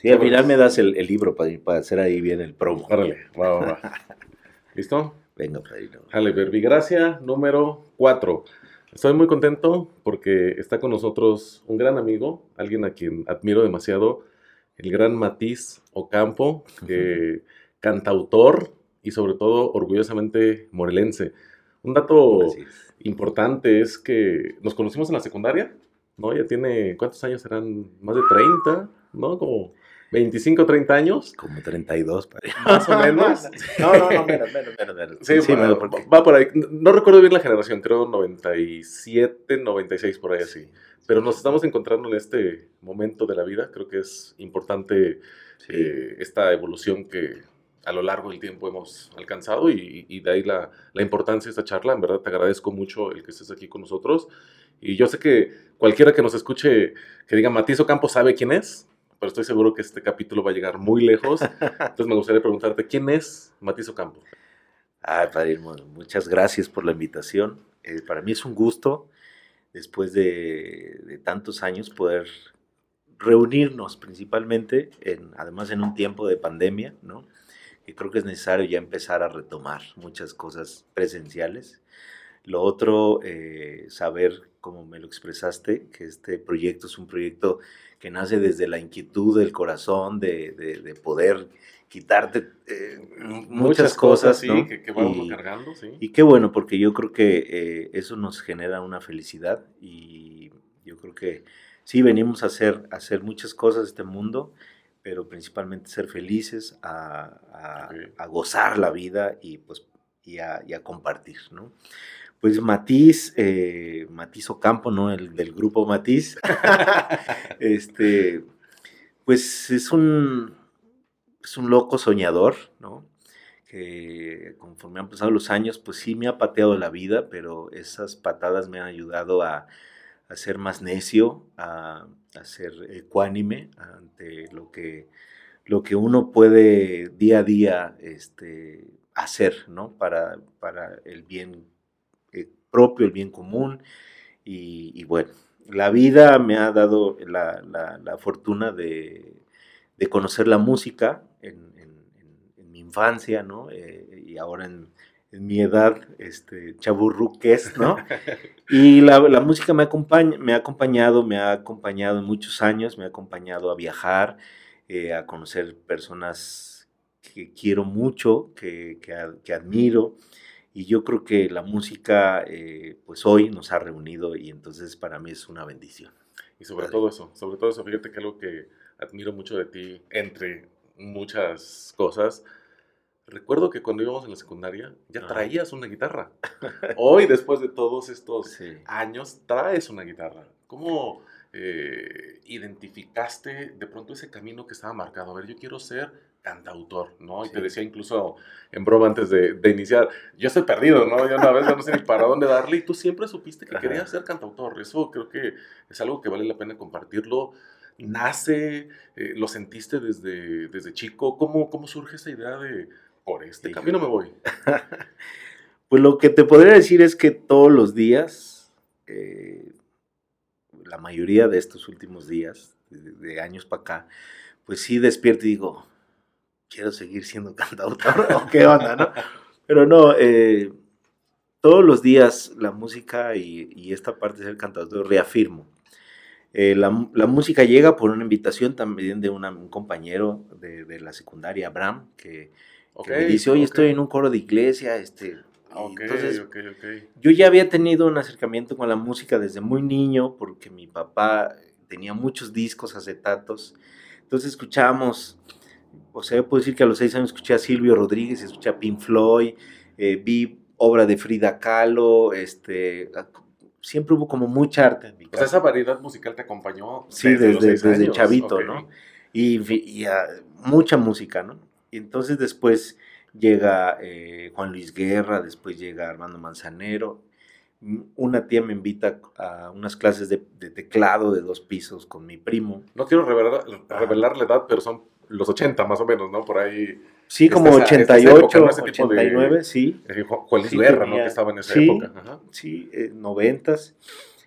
Sí, al final me das el, libro para, para hacer ahí bien el promo. Órale, va, va, va. ¿Listo? Venga, Padrino. Dale, verbigracia número 4. Estoy muy contento porque está con nosotros un gran amigo, alguien a quien admiro demasiado, el gran Matiz Ocampo, que, cantautor y sobre todo orgullosamente morelense. Un dato importante es que nos conocimos en la secundaria, ¿no? Ya tiene, ¿cuántos años serán? Más de 30, ¿no? Como 25, 30 años. Como 32, más o menos. no, no, no, menos, menos, menos. Sí, sí va, va, por ahí. No recuerdo bien la generación, creo 97, 96, por ahí así. Pero nos estamos encontrando en este momento de la vida. Creo que es importante eh, esta evolución que a lo largo del tiempo hemos alcanzado y, y de ahí la, la, importancia de esta charla. En verdad te agradezco mucho el que estés aquí con nosotros. Y yo sé que cualquiera que nos escuche, que diga Matizo Campos sabe quién es, pero estoy seguro que este capítulo va a llegar muy lejos. Entonces me gustaría preguntarte, ¿quién es Matizo Campos? Ay, Padre, muchas gracias por la invitación. Eh, para mí es un gusto, después de, de, tantos años, poder reunirnos principalmente, en, además en un tiempo de pandemia, ¿no? Y creo que es necesario ya empezar a retomar muchas cosas presenciales. Lo otro, eh, saber, como me lo expresaste, que este proyecto es un proyecto que nace desde la inquietud del corazón de, de, poder quitarte eh, muchas, cosas, sí, que, vamos y, cargando, sí. Y qué bueno, porque yo creo que eh, eso nos genera una felicidad y yo creo que sí venimos a hacer, a hacer muchas cosas en este mundo, pero principalmente ser felices, a, a, a gozar la vida y pues y a, y a compartir, ¿no? Pues Matiz, eh, Matiz Ocampo, ¿no? El del grupo Matiz. este, pues es un, es un loco soñador, ¿no? Que conforme han pasado los años, pues sí me ha pateado la vida, pero esas patadas me han ayudado a, a ser más necio, a, a, ser ecuánime ante lo que, lo que uno puede día a día este, hacer, ¿no? Para, para el bien propio, el bien común. Y, bueno, la vida me ha dado la, fortuna de, conocer la música en, mi infancia, ¿no? Eh, y ahora en, mi edad, este, chaburruques, ¿no? Y la, música me, acompaña, me ha acompañado, me ha acompañado en muchos años, me ha acompañado a viajar, eh, a conocer personas que quiero mucho, que, que admiro, y yo creo que la música, eh, pues hoy nos ha reunido y entonces para mí es una bendición. Y sobre todo eso, sobre todo eso, fíjate que algo que admiro mucho de ti, entre muchas cosas, recuerdo que cuando íbamos en la secundaria ya traías una guitarra. Hoy, después de todos estos años, traes una guitarra. ¿Cómo eh, identificaste de pronto ese camino que estaba marcado? A ver, yo quiero ser cantautor, ¿no? Y te decía incluso en broma antes de, iniciar, yo estoy perdido, ¿no? Yo una vez no sé ni para dónde darle y tú siempre supiste que querías ser cantautor. Eso creo que es algo que vale la pena compartirlo. Nace, eh, lo sentiste desde, desde chico. ¿Cómo, ¿Cómo surge esa idea de, por este camino me voy? pues lo que te podría decir es que todos los días, eh, la mayoría de estos últimos días, de, de años para acá, pues sí despierto y digo, quiero seguir siendo cantautor o qué onda, ¿no? Pero no, eh, todos los días la música y, esta parte de ser cantautor reafirmo. Eh, la, música llega por una invitación también de un compañero de, la secundaria, Abraham, que, me dice, oye, estoy en un coro de iglesia, este... entonces, yo ya había tenido un acercamiento con la música desde muy niño, porque mi papá tenía muchos discos, acetatos, entonces escuchábamos o sea, puedo decir que a los seis años escuché a Silvio Rodríguez, escuché a Pink Floyd, eh, vi obra de Frida Kahlo, este, siempre hubo como mucha arte en mi casa. esa variedad musical te acompañó sí, desde, desde, chavito, ¿no? Y, mucha música, ¿no? Y entonces después llega eh, Juan Luis Guerra, después llega Armando Manzanero. Una tía me invita a unas clases de, teclado de dos pisos con mi primo. No quiero revelar, revelar la edad, pero son los 80 más o menos, ¿no? Por ahí. Sí, como 88, 89, sí. Juan Luis Guerra, ¿no? Que estaba en esa época. Sí, eh, 90.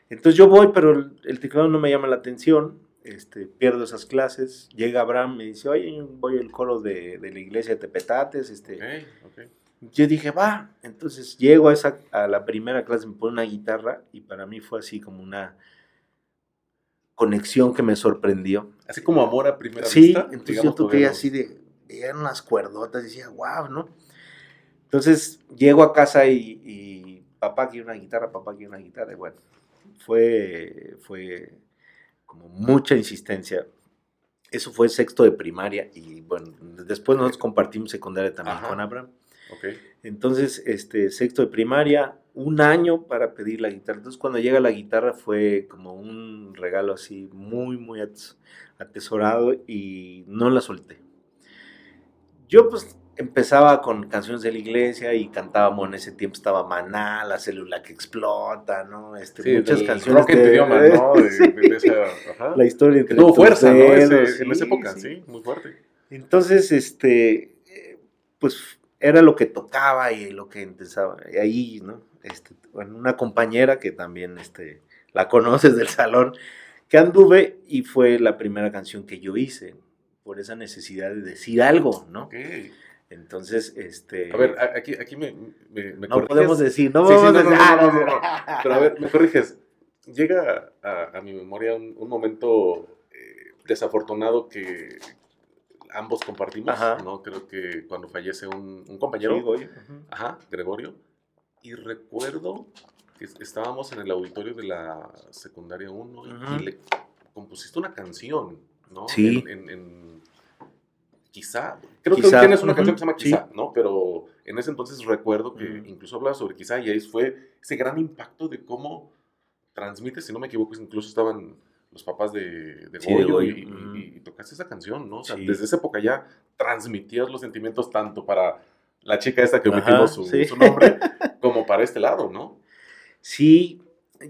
Entonces yo voy, pero el, teclado no me llama la atención. este, pierdo esas clases, llega Abraham, me dice, oye, voy al coro de, la iglesia de Tepetates, este... Yo dije, va, entonces llego a, esa, a la primera clase, me pone una guitarra y para mí fue así como una conexión que me sorprendió. Así como amor a primera vista. Sí, entonces yo toqué así de, eran unas cuerdotas y decía, wow, ¿no? Entonces llego a casa y, y papá quiere una guitarra, papá quiere una guitarra, y bueno, fue, fue como mucha insistencia. Eso fue sexto de primaria y bueno, después nosotros compartimos secundaria también con Abraham. Okay. Entonces, este, sexto de primaria, un año para pedir la guitarra. Entonces, cuando llega la guitarra fue como un regalo así muy, muy atesorado y no la solté. Yo pues empezaba con canciones de la iglesia y cantábamos en ese tiempo estaba Maná, la célula que explota, ¿no? Este, muchas canciones de, idioma, ¿no? La historia que tuvo fuerza, ¿no? en esa época, sí. muy fuerte. Entonces, este, pues era lo que tocaba y lo que empezaba ahí, ¿no? Este, bueno, una compañera que también, este, la conoces del salón, que anduve y fue la primera canción que yo hice por esa necesidad de decir algo, ¿no? Okay. Entonces, este... A ver, aquí, aquí me, me, No podemos decir, no podemos decir... Pero a ver, me corriges. Llega a, a mi memoria un, un momento eh, desafortunado que ambos compartimos, ¿no? Creo que cuando fallece un, un compañero... Ajá, Gregorio. Y recuerdo que estábamos en el auditorio de la secundaria 1 y, le compusiste una canción, ¿no? Sí. en quizá, creo que tienes una canción que se llama Quizá, ¿no? Pero en ese entonces recuerdo que incluso hablaba sobre Quizá y ahí fue ese gran impacto de cómo transmite, si no me equivoco, incluso estaban los papás de, de Goyo, y, tocaste esa canción, ¿no? O sea, desde esa época ya transmitías los sentimientos tanto para la chica esta que omitimos su, su, nombre, como para este lado, ¿no? Sí,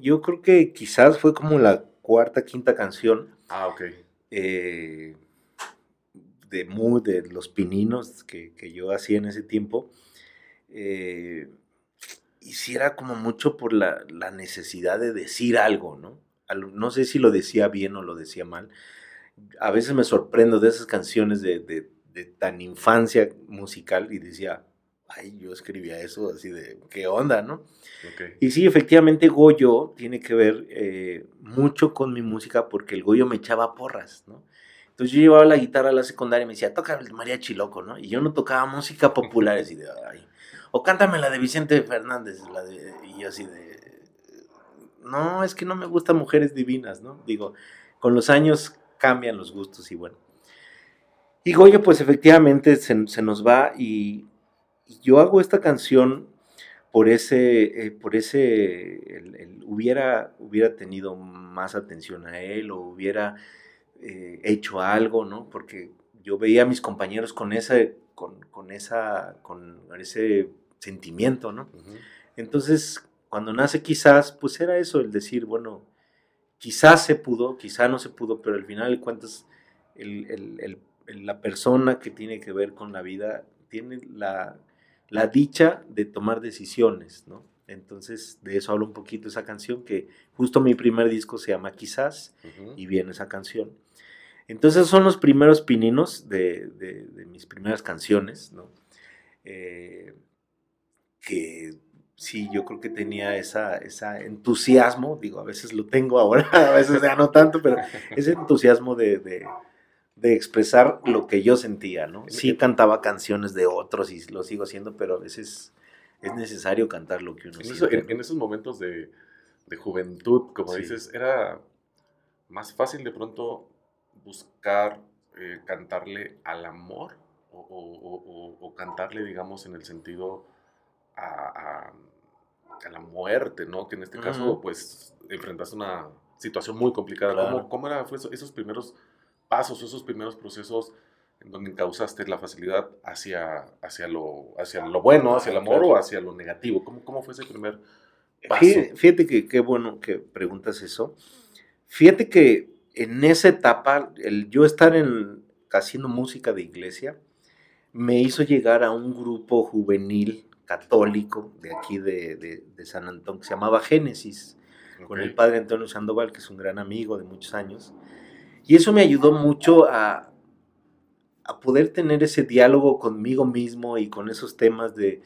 yo creo que quizás fue como la cuarta, quinta canción. Ah, ok. Eh, de mood, de los pininos que, yo hacía en ese tiempo, eh, hiciera como mucho por la, necesidad de decir algo, ¿no? No sé si lo decía bien o lo decía mal. A veces me sorprendo de esas canciones de, tan infancia musical y decía, ay, yo escribía eso así de, ¿qué onda, no? Y sí, efectivamente Goyo tiene que ver eh, mucho con mi música porque el Goyo me echaba porras, ¿no? Entonces yo llevaba la guitarra a la secundaria y me decía, toca el mariachi loco, ¿no? Y yo no tocaba música popular, así de, ay. O cántame la de Vicente Fernández, la de, y yo así de, no, es que no me gustan mujeres divinas, ¿no? Digo, con los años cambian los gustos y bueno. Y Goyo, pues efectivamente se, nos va y, yo hago esta canción por ese, eh, por ese, hubiera, hubiera tenido más atención a él o hubiera eh, hecho algo, ¿no? Porque yo veía a mis compañeros con, ese, con, con esa, con ese sentimiento, ¿no? Entonces, cuando nace quizás, pues era eso, el decir, bueno, quizás se pudo, quizás no se pudo, pero al final de cuentas, la persona que tiene que ver con la vida tiene la, la dicha de tomar decisiones, ¿no? Entonces, de eso hablo un poquito esa canción, que justo mi primer disco se llama Quizás, y viene esa canción. Entonces son los primeros pininos de, mis primeras canciones, ¿no? Eh, que sí, yo creo que tenía esa, entusiasmo, digo, a veces lo tengo ahora, a veces ya no tanto, pero ese entusiasmo de, expresar lo que yo sentía, ¿no? Sí cantaba canciones de otros y lo sigo haciendo, pero a veces es necesario cantar lo que uno siente. en, esos momentos de, juventud, como dices, era más fácil de pronto buscar eh, cantarle al amor o, cantarle, digamos, en el sentido a, la muerte, ¿no? Que en este caso, pues, enfrentaste una situación muy complicada. ¿Cómo, eran esos primeros pasos, esos primeros procesos en donde causaste la facilidad hacia, hacia, lo, hacia lo bueno, hacia el amor o hacia lo negativo? ¿Cómo, cómo fue ese primer paso? Fíjate que qué bueno que preguntas eso. Fíjate que en esa etapa, el yo estar en, haciendo música de iglesia, me hizo llegar a un grupo juvenil católico de aquí de, San Antonio que se llamaba Génesis, con el padre Antonio Sandoval, que es un gran amigo de muchos años. Y eso me ayudó mucho a, a poder tener ese diálogo conmigo mismo y con esos temas de,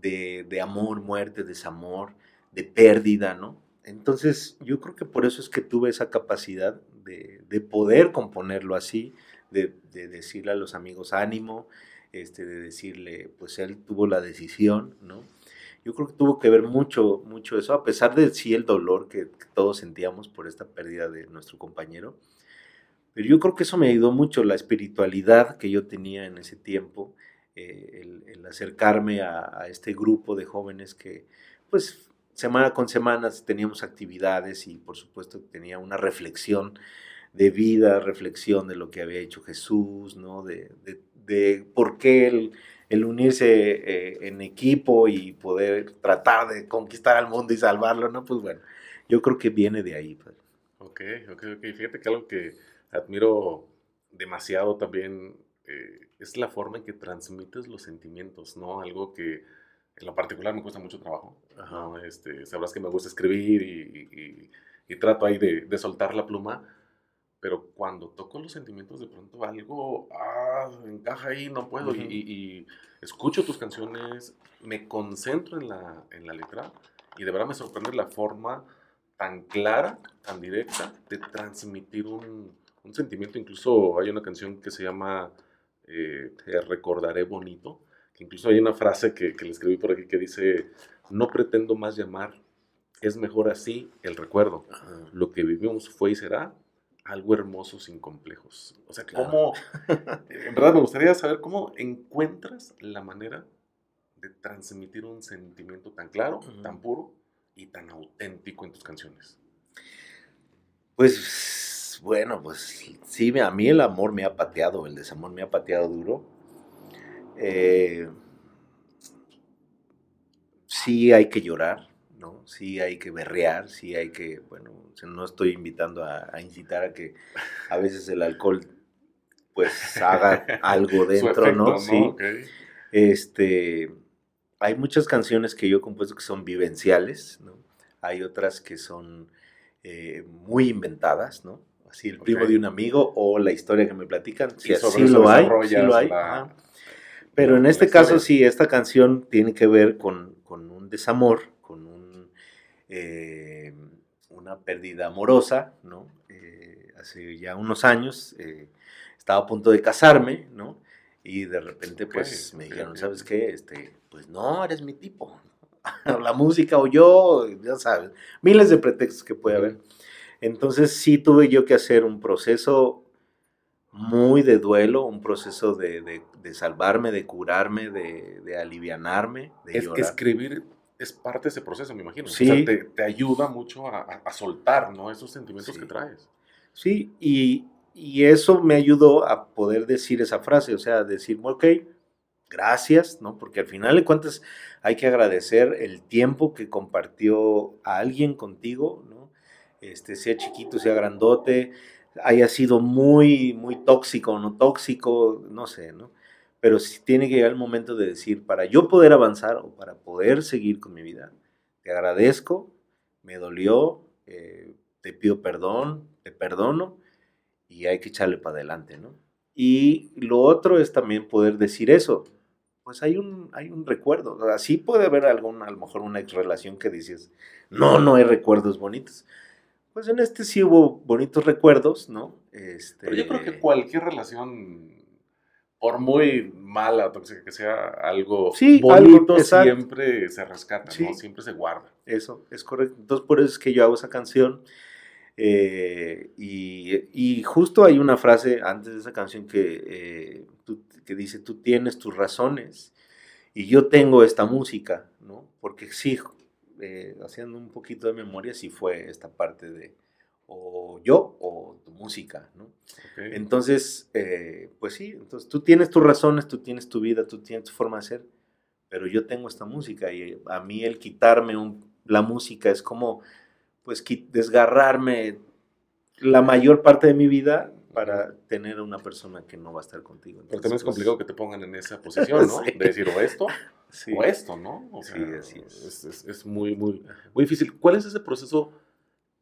de, amor, muerte, desamor, de pérdida, ¿no? Entonces yo creo que por eso es que tuve esa capacidad de, de poder componerlo así, de, de, decirle a los amigos ánimo, este, de decirle, pues él tuvo la decisión, ¿no? Yo creo que tuvo que ver mucho, mucho eso, a pesar de sí el dolor que, todos sentíamos por esta pérdida de nuestro compañero. Pero yo creo que eso me ayudó mucho, la espiritualidad que yo tenía en ese tiempo, eh, el, acercarme a, este grupo de jóvenes que, pues, semana con semana teníamos actividades y por supuesto tenía una reflexión de vida, reflexión de lo que había hecho Jesús, ¿no? De, de, de por qué el, el unirse eh, en equipo y poder tratar de conquistar al mundo y salvarlo, ¿no? Pues bueno, yo creo que viene de ahí. Pues. Ok, ok, ok. Fíjate que algo que admiro demasiado también eh, es la forma en que transmites los sentimientos, ¿no? Algo que en lo particular me cuesta mucho trabajo. ¿no? Este, sabrás que me gusta escribir y, y, trato ahí de, de soltar la pluma pero cuando toco los sentimientos de pronto algo ah, encaja ahí, no puedo, y, escucho tus canciones, me concentro en la, en la letra y de verdad me sorprende la forma tan clara, tan directa de transmitir un, un sentimiento. Incluso hay una canción que se llama eh, Te recordaré bonito, que incluso hay una frase que, que le escribí por aquí que dice, no pretendo más llamar, es mejor así el recuerdo. Lo que vivimos fue y será, algo hermoso sin complejos. O sea, ¿cómo? en verdad me gustaría saber cómo encuentras la manera de transmitir un sentimiento tan claro, tan puro y tan auténtico en tus canciones. Pues bueno, pues sí, a mí el amor me ha pateado, el desamor me ha pateado duro. Eh, sí hay que llorar, ¿no? Sí hay que berrear, sí hay que, bueno, no estoy invitando a, incitar a que a veces el alcohol pues haga algo dentro, ¿no? Sí. Este, hay muchas canciones que yo he compuesto que son vivenciales, ¿no? Hay otras que son eh, muy inventadas, ¿no? Así el primo de un amigo o la historia que me platican, sí, sí, lo hay, sí lo hay. Pero en este caso sí, esta canción tiene que ver con, con un desamor, eh, una pérdida amorosa, ¿no? Eh, hace ya unos años eh, estaba a punto de casarme, ¿no? Y de repente, pues, me dijeron, ¿sabes qué? Este, pues no, eres mi tipo. La música o yo, ya sabes, miles de pretextos que puede haber. Entonces sí tuve yo que hacer un proceso muy de duelo, un proceso de, salvarme, de curarme, de, de alivianarme, de es, Escribir es parte de ese proceso, me imagino. Sí. O sea, te, ayuda mucho a, soltar, ¿no? Esos sentimientos que traes. Sí, y, eso me ayudó a poder decir esa frase, o sea, decir, ok, gracias, ¿no? Porque al final de cuentas hay que agradecer el tiempo que compartió a alguien contigo, ¿no? Este, sea chiquito, sea grandote, haya sido muy, muy tóxico o no tóxico, no sé, ¿no? pero si tiene que llegar el momento de decir, para yo poder avanzar o para poder seguir con mi vida, te agradezco, me dolió, eh, te pido perdón, te perdono y hay que echarle para adelante, ¿no? Y lo otro es también poder decir eso. Pues hay un, hay un recuerdo. Así puede haber algún, a lo mejor una ex relación que dices, no, no hay recuerdos bonitos. Pues en este sí hubo bonitos recuerdos, ¿no? Este... Pero yo creo que cualquier relación por muy mala o tóxica que sea, algo bonito siempre se rescata, siempre se guarda. Eso, es correcto. Entonces, por eso es que yo hago esa canción. Eh, y, justo hay una frase antes de esa canción que, eh, que dice, tú tienes tus razones y yo tengo esta música, ¿no? Porque sí, eh, haciendo un poquito de memoria, sí fue esta parte de, o yo o tu música, ¿no? Entonces, eh, pues sí, entonces tú tienes tus razones, tú tienes tu vida, tú tienes tu forma de ser, pero yo tengo esta música y a mí el quitarme la música es como, pues, desgarrarme la mayor parte de mi vida para tener una persona que no va a estar contigo. Porque también es pues complicado que te pongan en esa posición, ¿no? De decir o esto o esto, ¿no? sí, así es. Es, es. muy, muy, muy difícil. ¿Cuál es ese proceso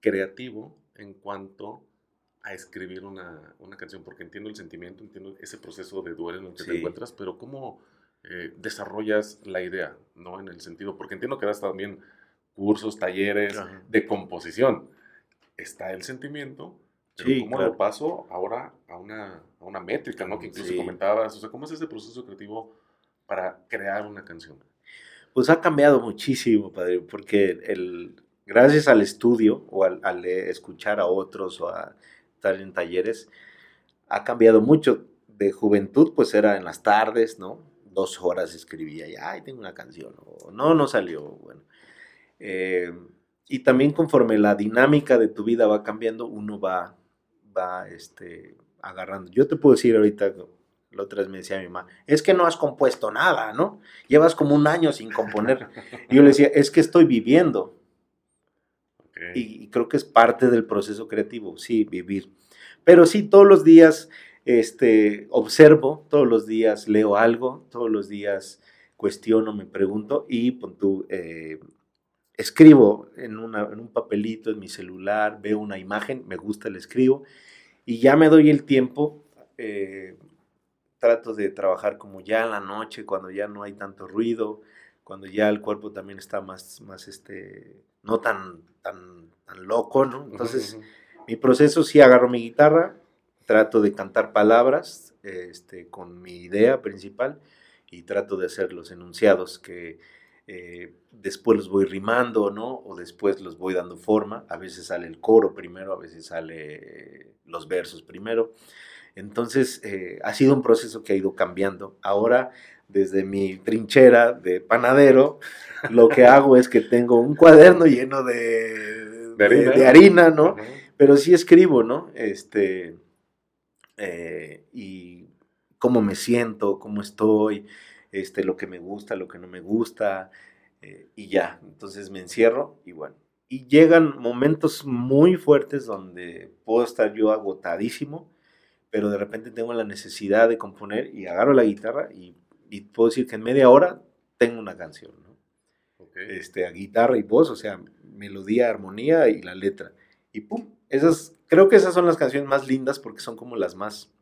creativo en cuanto a a escribir una, una, canción? Porque entiendo el sentimiento, entiendo ese proceso de duelo en el que te encuentras, pero ¿cómo eh, desarrollas la idea, ¿no? En el sentido, porque entiendo que das también cursos, talleres de composición. Está el sentimiento, pero ¿cómo lo paso ahora a una, a una métrica, ¿no? Que incluso comentabas, o sea, ¿cómo es ese proceso creativo para crear una canción? Pues ha cambiado muchísimo, padre, porque el, gracias al estudio o al, al escuchar a otros o a estar en talleres, ha cambiado mucho. De juventud, pues era en las tardes, ¿no? Dos horas escribía y, ay, tengo una canción, o no, no salió, bueno. Eh, y también conforme la dinámica de tu vida va cambiando, uno va, va este, agarrando. Yo te puedo decir ahorita, la otra vez me decía mi mamá, es que no has compuesto nada, ¿no? Llevas como un año sin componer. Y yo le decía, es que estoy viviendo. Y, creo que es parte del proceso creativo, sí, vivir. Pero sí, todos los días este, observo, todos los días leo algo, todos los días cuestiono, me pregunto y tú, eh, escribo en, en, un papelito, en mi celular, veo una imagen, me gusta, le escribo y ya me doy el tiempo. Eh, trato de trabajar como ya en la noche, cuando ya no hay tanto ruido, cuando ya el cuerpo también está más, más este, no tan, tan, tan loco, ¿no? Entonces, mi proceso sí agarro mi guitarra, trato de cantar palabras este, con mi idea principal y trato de hacer los enunciados que eh, después los voy rimando, ¿no? O después los voy dando forma. A veces sale el coro primero, a veces sale los versos primero. Entonces, eh, ha sido un proceso que ha ido cambiando. Ahora, desde mi trinchera de panadero, lo que hago es que tengo un cuaderno lleno de, de, harina? ¿no? Pero sí escribo, ¿no? Este, eh, y cómo me siento, cómo estoy, este, lo que me gusta, lo que no me gusta, eh, y ya. Entonces me encierro y bueno. Y llegan momentos muy fuertes donde puedo estar yo agotadísimo, pero de repente tengo la necesidad de componer y agarro la guitarra y y puedo decir que en media hora tengo una canción, ¿no? Este, a guitarra y voz, o sea, melodía, armonía y la letra. Y pum, esas, creo que esas son las canciones más lindas porque son como las más...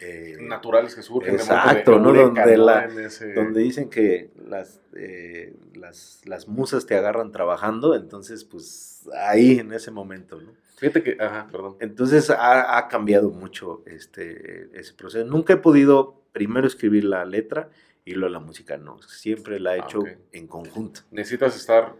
Eh, Naturales que surgen. Exacto, ¿no? Donde, la, donde dicen que las, eh, las, las, musas te agarran trabajando, entonces pues ahí en ese momento, ¿no? Fíjate que, ajá, perdón. Entonces ha, ha cambiado mucho este, ese proceso. Nunca he podido primero escribir la letra y luego la música. No, siempre la he ah, hecho en conjunto. Necesitas estar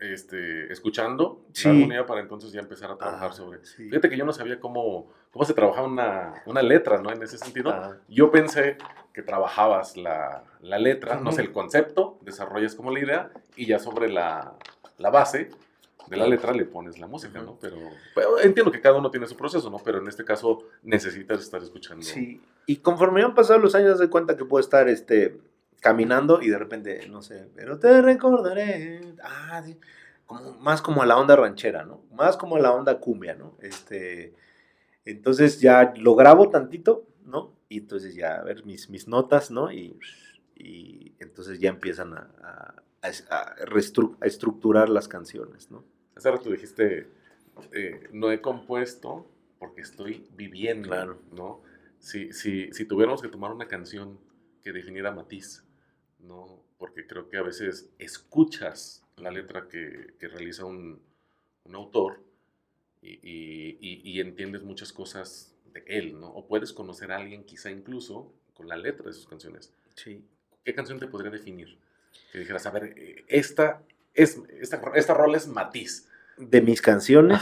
este, escuchando la armonía para entonces ya empezar a trabajar sobre. Fíjate que yo no sabía cómo, cómo se trabajaba una, una letra, ¿no? En ese sentido, yo pensé que trabajabas la, la letra, no sé, el concepto, desarrollas como la idea y ya sobre la, la base de la letra le pones la música, ¿no? Pero, entiendo que cada uno tiene su proceso, ¿no? Pero en este caso necesitas estar escuchando. Sí, y conforme han pasado los años, de cuenta que puedo estar este, caminando y de repente, no sé, pero te recordaré. Ah, como, más como a la onda ranchera, ¿no? Más como a la onda cumbia, ¿no? Este, entonces ya lo grabo tantito, ¿no? Y entonces ya, a ver, mis, mis notas, ¿no? Y, y entonces ya empiezan a, a, a, a estructurar las canciones, ¿no? Hace rato dijiste, eh, no he compuesto porque estoy viviendo, claro. ¿no? Si, si, si tuviéramos que tomar una canción que definiera matiz, ¿no? Porque creo que a veces escuchas la letra que, que realiza un, un autor y, y, y, entiendes muchas cosas de él, ¿no? O puedes conocer a alguien quizá incluso con la letra de sus canciones. Sí. ¿Qué canción te podría definir? Que dijeras, a ver, eh, esta, es, esta, esta rol es matiz de mis canciones.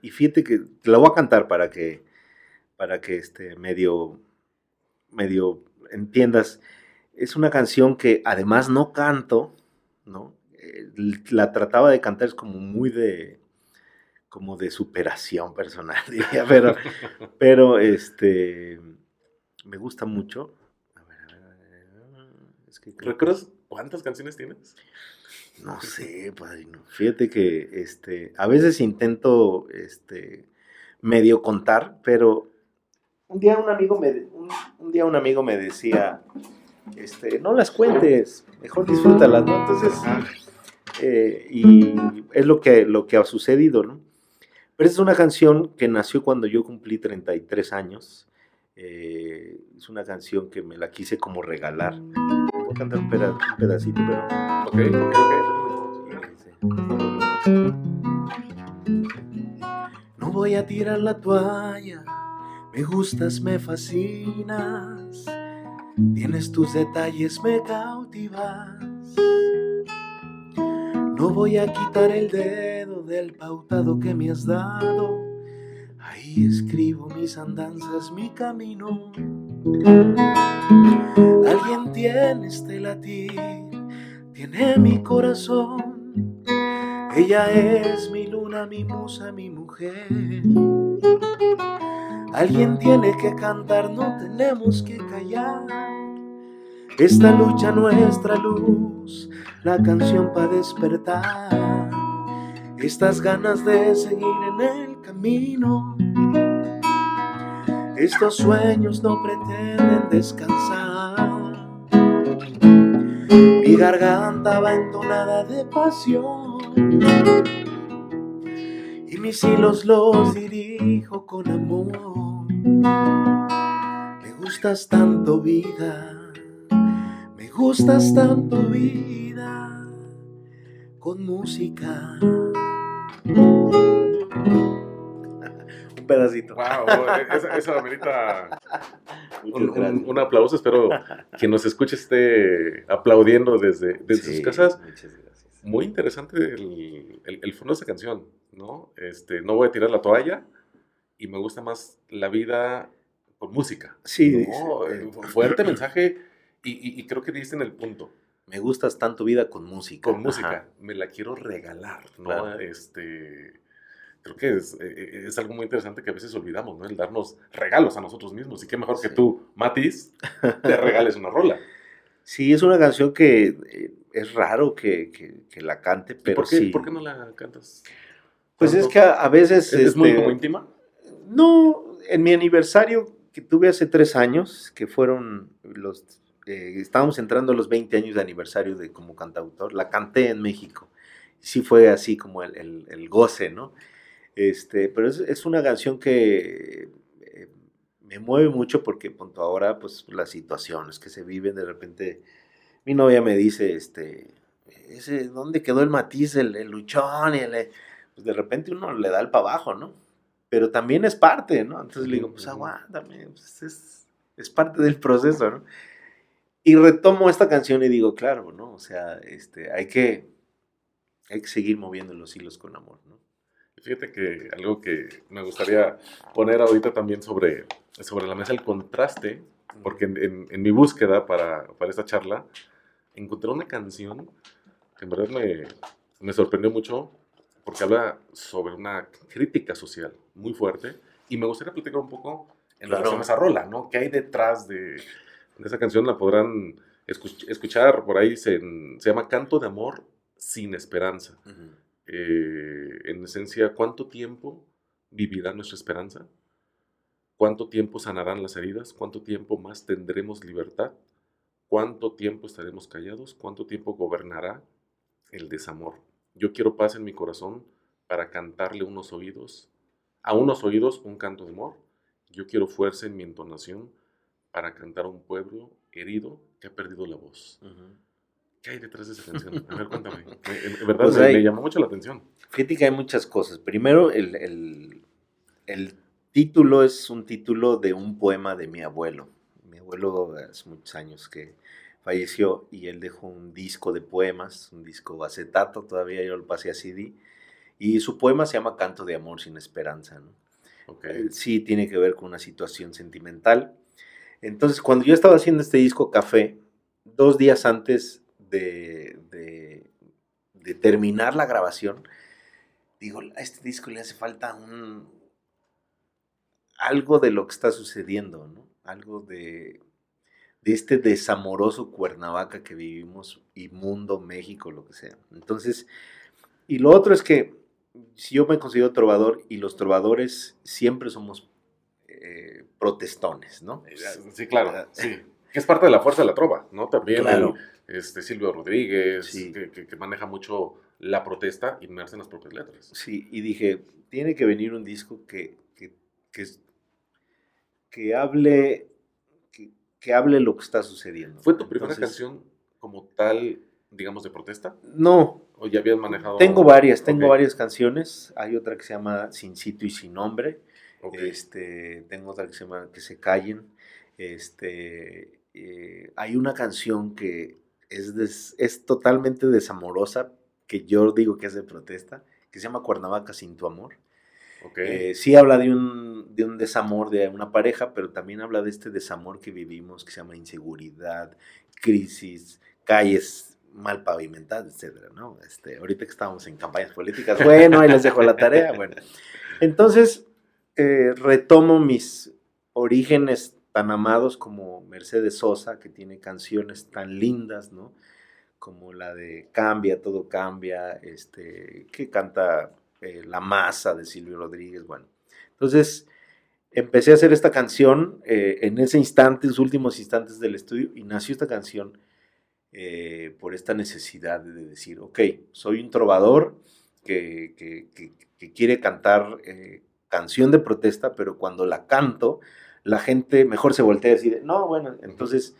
Y fíjate que te la voy a cantar para que, para que este, medio, medio entiendas. Es una canción que además no canto, ¿no? Eh, la trataba de cantar, es como muy de, como de superación personal, diría, pero, pero este, me gusta mucho. A ver, a ver, Es que ¿Recuerdas cuántas canciones tienes? No sé, padrino. Fíjate que este, a veces intento este, medio contar, pero un día un amigo me, un, día un amigo me decía, este, no las cuentes, mejor disfrútalas, Entonces, eh, y es lo que, lo que ha sucedido, ¿no? Pero es una canción que nació cuando yo cumplí 33 años. Eh, es una canción que me la quise como regalar. Voy a cantar un, pedacito, pero... Ok, ok, No voy a tirar la toalla, me gustas, me fascinas, tienes tus detalles, me cautivas. No voy a quitar el dedo del pautado que me has dado. Ahí escribo mis andanzas, mi camino. Alguien tiene este latir, tiene mi corazón. Ella es mi luna, mi musa, mi mujer. Alguien tiene que cantar, no tenemos que callar. Esta lucha nuestra luz la canción para despertar, estas ganas de seguir en el camino. Estos sueños no pretenden descansar. Mi garganta va entonada de pasión y mis hilos los dirijo con amor. Me gustas tanto vida, me gustas tanto vida con música. un pedacito. Wow, esa, esa amerita un, un, aplauso. Espero que nos escuche esté aplaudiendo desde, desde sus casas. Muchas gracias. Muy interesante el, el, fondo de esa canción, ¿no? Este, no voy a tirar la toalla y me gusta más la vida con música. Sí. Fuerte mensaje y, y creo que diste en el punto me gustas tanto vida con música. Con música, me la quiero regalar, ¿no? Este, creo que es, eh, eh, es, algo muy interesante que a veces olvidamos, ¿no? El darnos regalos a nosotros mismos. Y qué mejor que tú, Matis, te regales una rola. Sí, es una canción que eh, es raro que, que, la cante, pero por qué, sí. ¿Por qué no la cantas? Pues es que a, veces... ¿Es, muy como este, íntima? No, en mi aniversario que tuve hace tres años, que fueron los eh, estábamos entrando a los 20 años de aniversario de como cantautor, la canté en México. Sí fue así como el, el, goce, ¿no? Este, pero es, es una canción que eh, me mueve mucho porque punto ahora pues las situaciones que se viven de repente mi novia me dice este ese dónde quedó el matiz el, el luchón y el, pues de repente uno le da el para abajo no pero también es parte no entonces le digo pues aguántame pues es, es parte del proceso no y retomo esta canción y digo, claro, ¿no? O sea, este, hay que, hay que seguir moviendo los hilos con amor, ¿no? Fíjate que algo que me gustaría poner ahorita también sobre, sobre la mesa, el contraste, porque en, en, mi búsqueda para, para, esta charla, encontré una canción que en verdad me, me sorprendió mucho, porque habla sobre una crítica social muy fuerte, y me gustaría platicar un poco en relación a esa rola, ¿no? ¿Qué hay detrás de, esa canción la podrán escuchar por ahí, se, llama Canto de Amor sin Esperanza. Eh, en esencia, ¿cuánto tiempo vivirá nuestra esperanza? ¿Cuánto tiempo sanarán las heridas? ¿Cuánto tiempo más tendremos libertad? ¿Cuánto tiempo estaremos callados? ¿Cuánto tiempo gobernará el desamor? Yo quiero paz en mi corazón para cantarle unos oídos, a unos oídos un canto de amor. Yo quiero fuerza en mi entonación para cantar a un pueblo herido que ha perdido la voz. ¿Qué hay detrás de esa canción? A ver, cuéntame. En, verdad pues me, llamó mucho la atención. Fíjate que hay muchas cosas. Primero, el, el, el, título es un título de un poema de mi abuelo. Mi abuelo hace muchos años que falleció y él dejó un disco de poemas, un disco acetato, todavía yo lo pasé a CD. Y su poema se llama Canto de Amor sin Esperanza. ¿no? Okay. Sí, tiene que ver con una situación sentimental entonces, cuando yo estaba haciendo este disco Café, dos días antes de, de, terminar la grabación, digo, a este disco le hace falta un, algo de lo que está sucediendo, ¿no? Algo de, de este desamoroso Cuernavaca que vivimos, y mundo, México, lo que sea. Entonces, y lo otro es que si yo me considero trovador y los trovadores siempre somos eh, protestones, ¿no? Eh, sí, claro, ah, sí. Que es parte de la fuerza de la trova, ¿no? También este, Silvio Rodríguez, que, maneja mucho la protesta inmersa en las propias letras. Sí, y dije, tiene que venir un disco que, que, que hable que, hable lo que está sucediendo. ¿Fue tu primera canción como tal, digamos, de protesta? No. ¿O ya habías manejado? Tengo varias, tengo varias canciones. Hay otra que se llama Sin sitio y sin nombre. Este, tengo otra que se llama Que se callen. Este, eh, hay una canción que es, es totalmente desamorosa, que yo digo que es de protesta, que se llama Cuernavaca sin tu amor. Eh, sí habla de un, de un desamor de una pareja, pero también habla de este desamor que vivimos, que se llama inseguridad, crisis, calles mal pavimentadas, etcétera, ¿no? Este, ahorita que estamos en campañas políticas, bueno, ahí les dejo la tarea, bueno. Entonces, eh, retomo mis orígenes tan amados como Mercedes Sosa, que tiene canciones tan lindas, ¿no? Como la de Cambia, todo cambia, este, que canta eh, La Masa de Silvio Rodríguez, bueno. Entonces, empecé a hacer esta canción eh, en ese instante, en los últimos instantes del estudio, y nació esta canción eh, por esta necesidad de decir, ok, soy un trovador que, que quiere cantar canción de protesta, pero cuando la canto, la gente mejor se voltea y decide, no, bueno, entonces,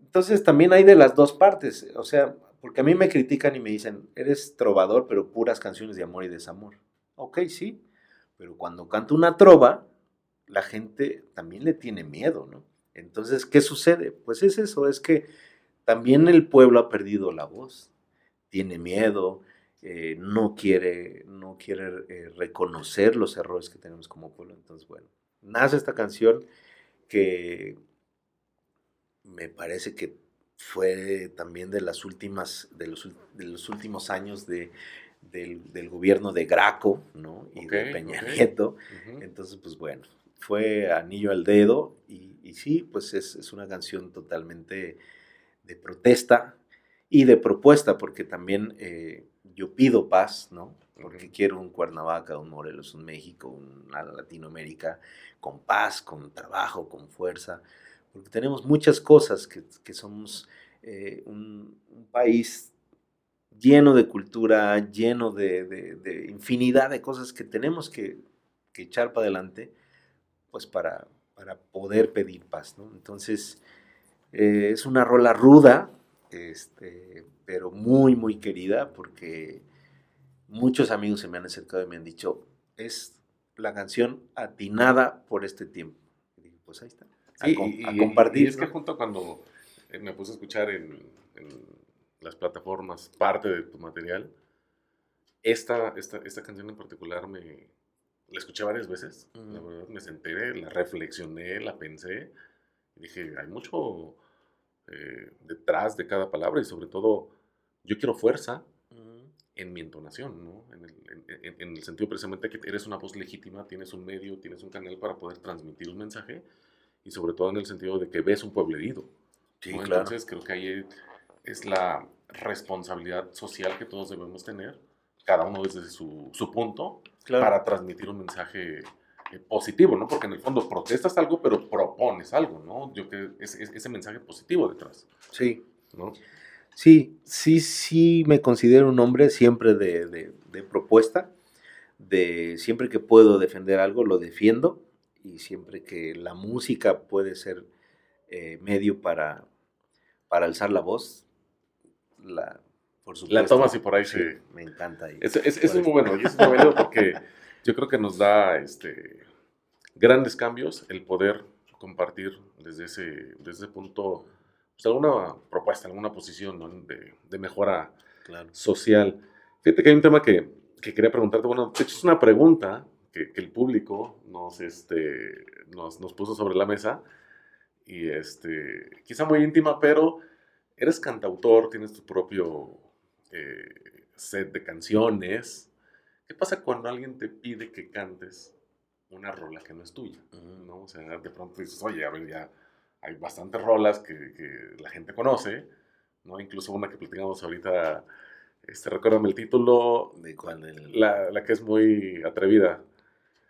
entonces también hay de las dos partes, o sea, porque a mí me critican y me dicen, eres trovador, pero puras canciones de amor y desamor. Ok, sí, pero cuando canto una trova, la gente también le tiene miedo, ¿no? Entonces, ¿qué sucede? Pues es eso, es que también el pueblo ha perdido la voz, tiene miedo, eh, no quiere, no quiere eh, reconocer los errores que tenemos como pueblo. Entonces, bueno, nace esta canción que me parece que fue también de las últimas, de los, de los últimos años de, del, gobierno de Graco, ¿no? Y de Peña Nieto. Entonces, pues bueno, fue anillo al dedo y, sí, pues es, una canción totalmente de protesta y de propuesta, porque también eh, yo pido paz, ¿no? Porque quiero un Cuernavaca, un Morelos, un México, una Latinoamérica con paz, con trabajo, con fuerza, porque tenemos muchas cosas que, somos eh, un, país lleno de cultura, lleno de, infinidad de cosas que tenemos que, echar para adelante, pues para, para poder pedir paz, ¿no? Entonces, eh, es una rola ruda, este, pero muy, muy querida, porque muchos amigos se me han acercado y me han dicho, es la canción atinada por este tiempo. Y pues ahí está. A, compartir. Y es que junto cuando eh, me puse a escuchar en, las plataformas parte de tu material, esta, esta, esta canción en particular me la escuché varias veces. La verdad, me senté, la reflexioné, la pensé. Y dije, hay mucho eh, detrás de cada palabra y sobre todo, yo quiero fuerza en mi entonación, ¿no? En el, en, el, sentido precisamente que eres una voz legítima, tienes un medio, tienes un canal para poder transmitir un mensaje y sobre todo en el sentido de que ves un pueblo herido. Sí, Entonces creo que ahí es la responsabilidad social que todos debemos tener, cada uno desde su, su punto, para transmitir un mensaje eh, positivo, ¿no? Porque en el fondo protestas algo, pero propones algo, ¿no? Yo que es, ese mensaje positivo detrás. Sí. ¿no? Sí, sí, sí me considero un hombre siempre de, propuesta, de siempre que puedo defender algo, lo defiendo, y siempre que la música puede ser eh, medio para, para alzar la voz, la, por supuesto. La tomas y por ahí sí, Me encanta. es, es, muy bueno, y es muy bueno porque yo creo que nos da este, grandes cambios el poder compartir desde ese, desde ese punto pues, alguna propuesta, alguna posición de, mejora social. Fíjate que hay un tema que, quería preguntarte. Bueno, de hecho es una pregunta que, el público nos, este, nos, puso sobre la mesa y este, quizá muy íntima, pero eres cantautor, tienes tu propio eh, set de canciones. ¿Qué pasa cuando alguien te pide que cantes una rola que no es tuya? ¿no? O sea, de pronto dices, oye, a ver, ya hay bastantes rolas que, que, la gente conoce, ¿no? Incluso una que platicamos ahorita, este, recuérdame el título. ¿De cuál? La, la, que es muy atrevida.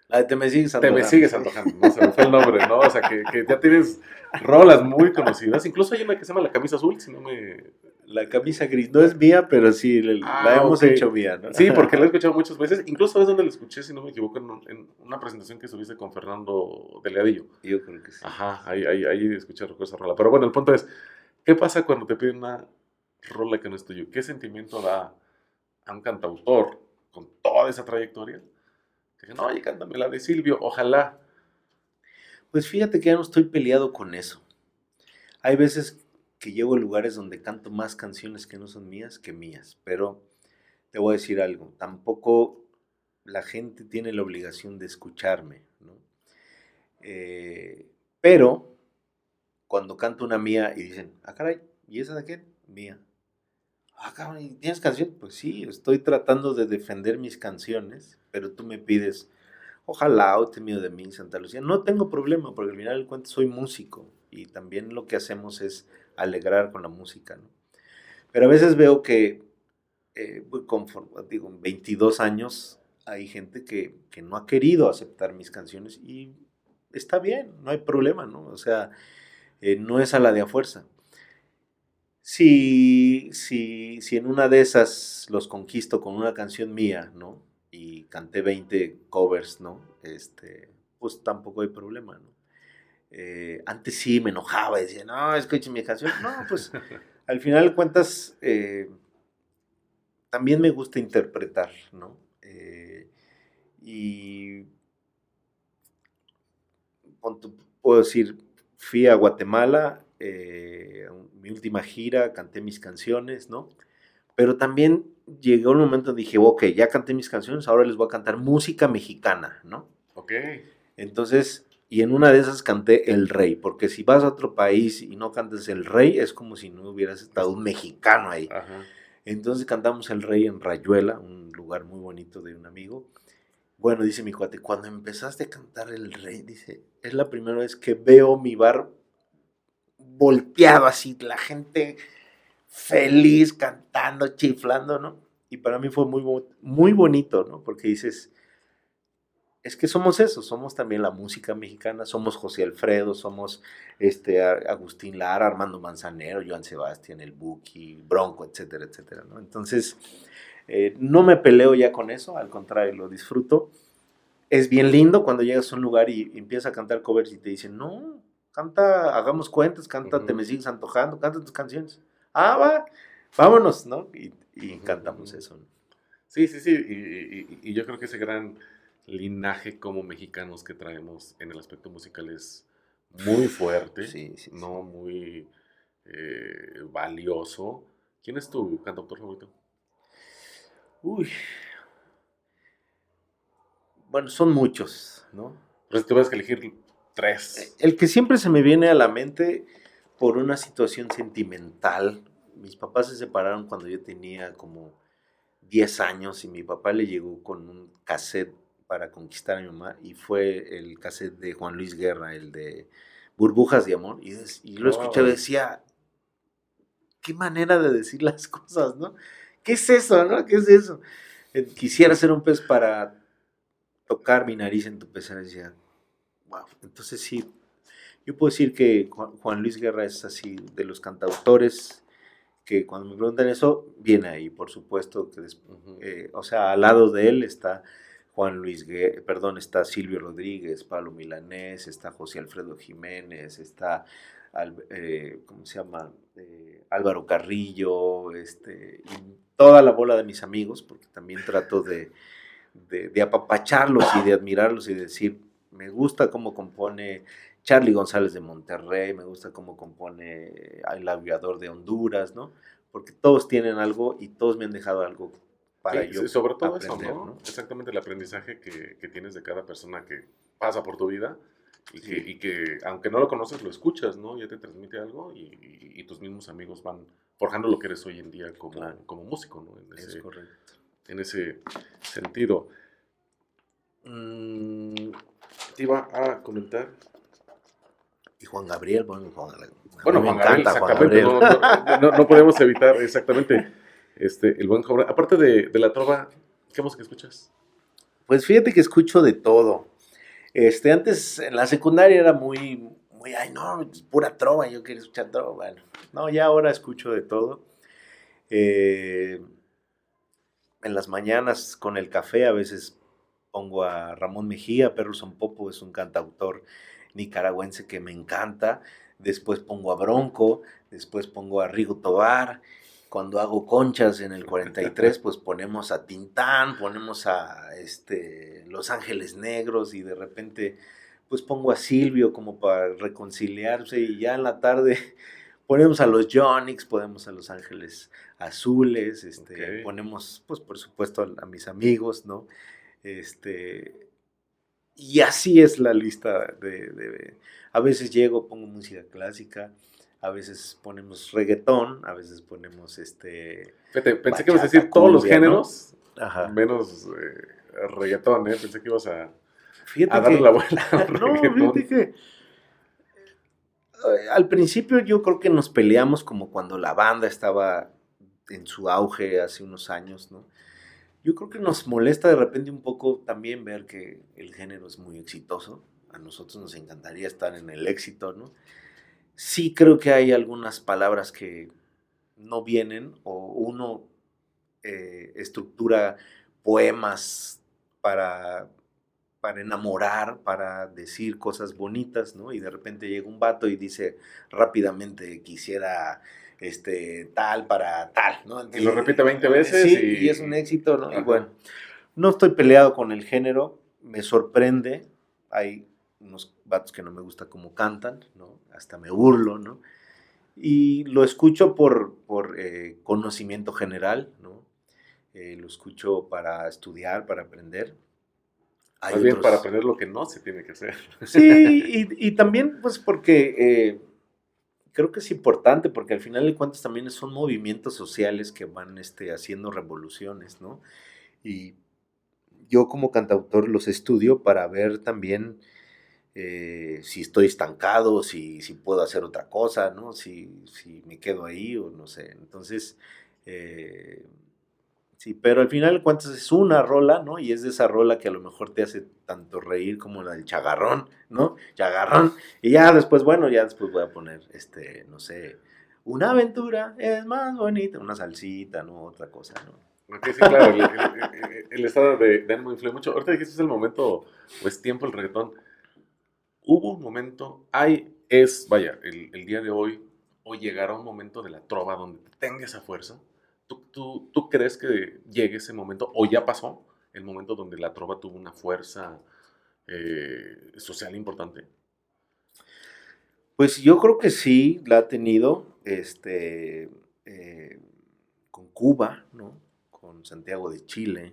La de Te me sigues antojando. Te me sigues antojando, no se me fue el nombre, ¿no? O sea, que, que, ya tienes rolas muy conocidas. Incluso hay una que se llama La camisa azul, si no me... La camisa gris no es mía, pero sí, la Ah, hemos hecho mía, ¿no? Sí, porque la he escuchado muchas veces. Incluso sabes dónde la escuché, si no me equivoco, en, un- en una presentación que subiste con Fernando Delgadillo. Yo creo que sí. Ajá, ahí, ahí, ahí escuché esa rola. Pero bueno, el punto es, ¿qué pasa cuando te piden una rola que no es tuyo? ¿Qué sentimiento da a un cantautor con toda esa trayectoria? Dice, no, oye, cántame la de Silvio, ojalá. Pues fíjate que ya no estoy peleado con eso. Hay veces que llego a lugares donde canto más canciones que no son mías que mías, pero te voy a decir algo, tampoco la gente tiene la obligación de escucharme, ¿no? Eh, pero cuando canto una mía y dicen, ah, caray, ¿y esa de qué? Mía. Ah, cabrón, ¿y ¿tienes canción? Pues sí, estoy tratando de defender mis canciones, pero tú me pides, ojalá, o te mío de mí, Santa Lucía. No tengo problema, porque al final del cuento soy músico y también lo que hacemos es alegrar con la música, ¿no? Pero a veces veo que, eh, conforme- digo, en 22 años hay gente que, que no ha querido aceptar mis canciones y está bien, no hay problema, ¿no? O sea, eh, no es a la de a fuerza. Si, si, si en una de esas los conquisto con una canción mía, ¿no? Y canté 20 covers, ¿no? Este, pues tampoco hay problema, ¿no? Eh, antes sí me enojaba, decía, no, escuche mi canción. No, pues al final de cuentas, eh, también me gusta interpretar, ¿no? Eh, y puedo decir, fui a Guatemala, mi última gira, canté mis canciones, ¿no? Pero también llegó un momento donde dije, ok, ya canté mis canciones, ahora les voy a cantar música mexicana, ¿no? Ok. Entonces, y en una de esas canté El Rey, porque si vas a otro país y no cantas El Rey, es como si no hubieras estado un mexicano ahí. Ajá. Entonces cantamos El Rey en Rayuela, un lugar muy bonito de un amigo. Bueno, dice mi cuate, cuando empezaste a cantar El Rey, dice, es la primera vez que veo mi bar volteado así, la gente feliz, cantando, chiflando, ¿no? Y para mí fue muy, muy bonito, ¿no? Porque dices, es que somos eso, somos también la música mexicana, somos José Alfredo, somos este, Agustín Lara, Armando Manzanero, Joan Sebastián, el Buki, Bronco, etcétera, etcétera, ¿no? Entonces, eh, no me peleo ya con eso, al contrario, lo disfruto. Es bien lindo cuando llegas a un lugar y, y empiezas a cantar covers y te dicen, no, canta, hagamos cuentas, canta, te Ujú. me sigues antojando, canta tus canciones. Ah, va, vámonos, ¿no? Y, y cantamos eso. ¿no? Sí, sí, sí. Y, y- y yo creo que ese gran linaje como mexicanos que traemos en el aspecto musical es muy fuerte, Sí, sí, no muy eh, valioso. ¿Quién es tu cantautor favorito? Uy. Bueno, son muchos, ¿no? Pues te vas a elegir tres. El que siempre se me viene a la mente por una situación sentimental. Mis papás se separaron cuando yo tenía como 10 años y mi papá le llegó con un cassette para conquistar a mi mamá y fue el cassette de Juan Luis Guerra, el de Burbujas de Amor. Y, des- y lo escuchaba y decía, qué manera de decir las cosas, ¿no? ¿Qué es eso, no? ¿Qué es eso? Eh, Quisiera ser un pez para tocar mi nariz en tu pecera. Decía, wow. Entonces sí, yo puedo decir que Juan Juan Luis Guerra es así de los cantautores que cuando me preguntan eso, viene ahí, por supuesto que eh, o sea, al lado de él está Juan Luis, Gue- perdón, está Silvio Rodríguez, Pablo Milanés, está José Alfredo Jiménez, está, Al- eh, ¿cómo se llama? Eh, Álvaro Carrillo, este, y toda la bola de mis amigos, porque también trato de, de, de apapacharlos y de admirarlos y de decir, me gusta cómo compone Charlie González de Monterrey, me gusta cómo compone El Aviador de Honduras, ¿no? Porque todos tienen algo y todos me han dejado algo para Sí, yo sí, sobre todo aprender, eso, ¿no? Exactamente el aprendizaje que, que tienes de cada persona que pasa por tu vida y, Sí. que, y que, aunque no lo conoces, lo escuchas, ¿no? Ya te transmite algo y, y- y tus mismos amigos van forjando lo que eres hoy en día como, Claro. como músico, ¿no? En Es ese, correcto. en ese sentido. Mm, te iba a comentar. Y Juan Gabriel, bueno, Juan, Bueno, me Juan Gabriel, encanta Juan. Gabriel. No, no- podemos evitar exactamente este, el buen Juan. Aparte de, de la trova, ¿qué música escuchas? Pues fíjate que escucho de todo. Este, antes en la secundaria era muy, muy, ay no, es pura trova, yo quiero escuchar trova. Bueno, no, ya ahora escucho de todo. Eh, en las mañanas con el café a veces pongo a Ramón Mejía, Perro Popo es un cantautor nicaragüense que me encanta. Después pongo a Bronco, después pongo a Rigo Tobar. Cuando hago conchas en el 43, pues ponemos a Tintán, ponemos a este, Los Ángeles Negros y de repente pues pongo a Silvio como para reconciliarse y ya en la tarde ponemos a los Jonix, ponemos a Los Ángeles Azules, este, ponemos pues por supuesto a, a mis amigos, ¿no? Este, y así es la lista de, A veces llego, pongo música clásica, a veces ponemos reggaetón, a veces ponemos este... pensé que ibas a decir todos los géneros, menos eh, reggaetón, ¿eh? Pensé que ibas a, a darle la vuelta. no, fíjate que... Eh, al principio yo creo que nos peleamos como cuando la banda estaba en su auge hace unos años, ¿no? Yo creo que nos molesta de repente un poco también ver que el género es muy exitoso. A nosotros nos encantaría estar en el éxito, ¿no? Sí creo que hay algunas palabras que no vienen o uno eh, estructura poemas para, para enamorar, para decir cosas bonitas, ¿no? Y de repente llega un vato y dice rápidamente quisiera este, tal para tal, ¿no? y lo repite 20 veces. y... es un éxito, ¿no? Y bueno, no estoy peleado con el género, me sorprende, hay unos vatos que no me gusta cómo cantan, ¿no? Hasta me burlo, ¿no? Y lo escucho por, por eh, conocimiento general, ¿no? Eh, lo escucho para estudiar, para aprender. Hay bien para aprender lo que no se tiene que hacer. Sí, y, también pues porque eh, creo que es importante porque al final de cuentas también son movimientos sociales que van este, haciendo revoluciones, ¿no? Y yo como cantautor los estudio para ver también eh, si estoy estancado, si, si, puedo hacer otra cosa, ¿no? Si, si, me quedo ahí o no sé. Entonces, eh, Sí, pero al final cuentas es una rola, ¿no? Y es de esa rola que a lo mejor te hace tanto reír como la del chagarrón, ¿no? Chagarrón. Y ya después, bueno, ya después voy a poner, este, no sé, una aventura es más bonita, una salsita, ¿no? Otra cosa, ¿no? sí, claro, el, estado de, de ánimo influye mucho. Ahorita dijiste es el momento, pues tiempo el reggaetón. Hubo un momento, hay, es, vaya, el, el día de hoy, o llegará un momento de la trova donde tenga esa fuerza ¿Tú, tú, crees que llegue ese momento, o ya pasó, el momento donde la trova tuvo una fuerza eh, social importante? Pues yo creo que sí, la ha tenido este, eh, con Cuba, ¿no? con Santiago de Chile,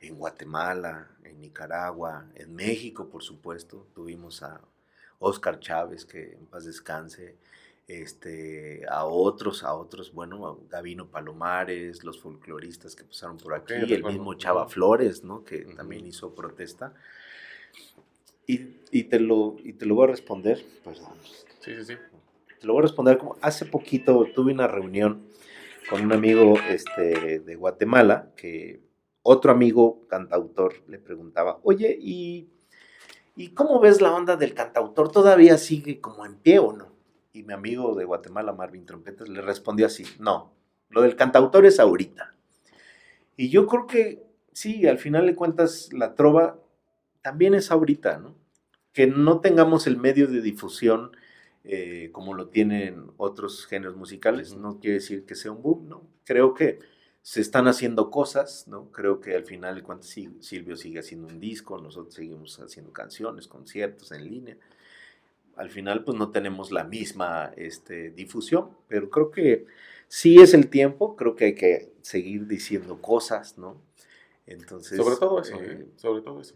en Guatemala, en Nicaragua, en México, por supuesto. Tuvimos a Oscar Chávez, que en paz descanse, este, a otros, a otros, bueno, Gavino Palomares, los folcloristas que pasaron por aquí, el mismo Chava Flores, ¿no? Que también hizo protesta. Y, te lo, y te lo voy a responder, perdón. Sí, sí, sí. Te lo voy a responder como hace poquito tuve una reunión con un amigo este, de Guatemala, que otro amigo cantautor le preguntaba, oye, ¿y, ¿y cómo ves la onda del cantautor? ¿Todavía sigue como en pie o no? Y mi amigo de Guatemala, Marvin Trompetas, le respondió así, no, lo del cantautor es ahorita. Y yo creo que sí, al final de cuentas, la trova también es ahorita, ¿no? Que no tengamos el medio de difusión eh, como lo tienen otros géneros musicales, no quiere decir que sea un boom, ¿no? Creo que se están haciendo cosas, ¿no? Creo que al final de cuentas Silvio sigue haciendo un disco, nosotros seguimos haciendo canciones, conciertos en línea al final pues no tenemos la misma este, difusión, pero creo que sí es el tiempo, creo que hay que seguir diciendo cosas, ¿no? Entonces... Sobre todo eso, ¿eh? ¿eh? sobre todo eso.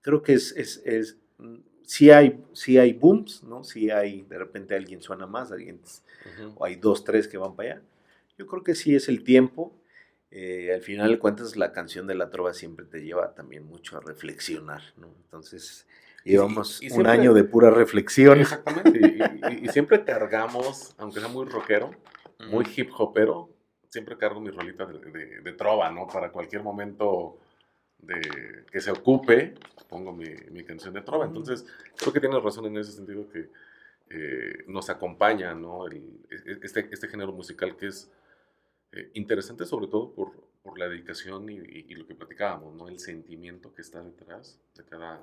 Creo que es, es, es sí hay, sí hay booms, ¿no? Sí hay, de repente alguien suena más, alguien, o hay dos, tres que van para allá. Yo creo que sí es el tiempo. Eh, al final de cuentas, la canción de la trova siempre te lleva también mucho a reflexionar, ¿no? Entonces, Llevamos un año de pura reflexión. Exactamente. y, siempre cargamos, aunque sea muy rockero, muy hip hopero, siempre cargo mi rolita de, trova, ¿no? Para cualquier momento de, que se ocupe, pongo mi, canción de trova. Entonces, creo que tienes razón en ese sentido que eh, nos acompaña, ¿no? El, e, e, este, este género musical que es Eh, interesante sobre todo por, por la dedicación y, y, lo que platicábamos, ¿no? El sentimiento que está detrás de cada,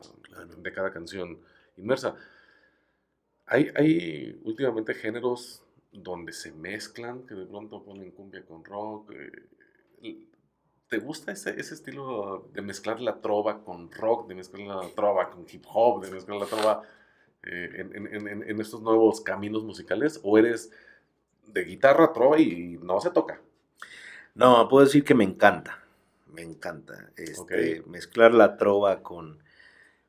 de cada canción inmersa. Hay, hay últimamente géneros donde se mezclan, que de pronto ponen cumbia con rock. Eh, ¿Te gusta ese, ese, estilo de mezclar la trova con rock, de mezclar la trova con hip hop, de mezclar la trova eh, en, en, en, estos nuevos caminos musicales? ¿O eres de guitarra, trova y no se toca? No, puedo decir que me encanta, me encanta. Este, Mezclar la trova con,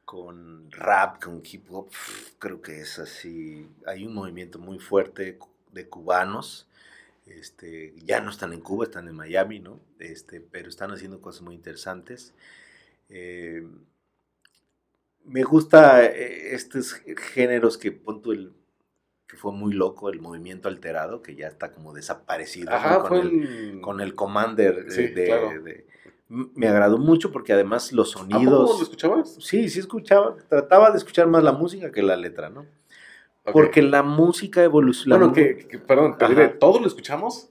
con rap, con hip hop, creo que es así. Hay un movimiento muy fuerte de cubanos. Este, ya no están en Cuba, están en Miami, ¿no? Este, pero están haciendo cosas muy interesantes. Eh, me gusta eh, estos géneros que punto el que fue muy loco el movimiento alterado, que ya está como desaparecido con, el, con, el, Commander de, me agradó mucho porque además los sonidos... ¿Cómo lo escuchabas? Sí, sí escuchaba, trataba de escuchar más la música que la letra, ¿no? Porque la música evoluciona. Bueno, que, perdón, todos lo escuchamos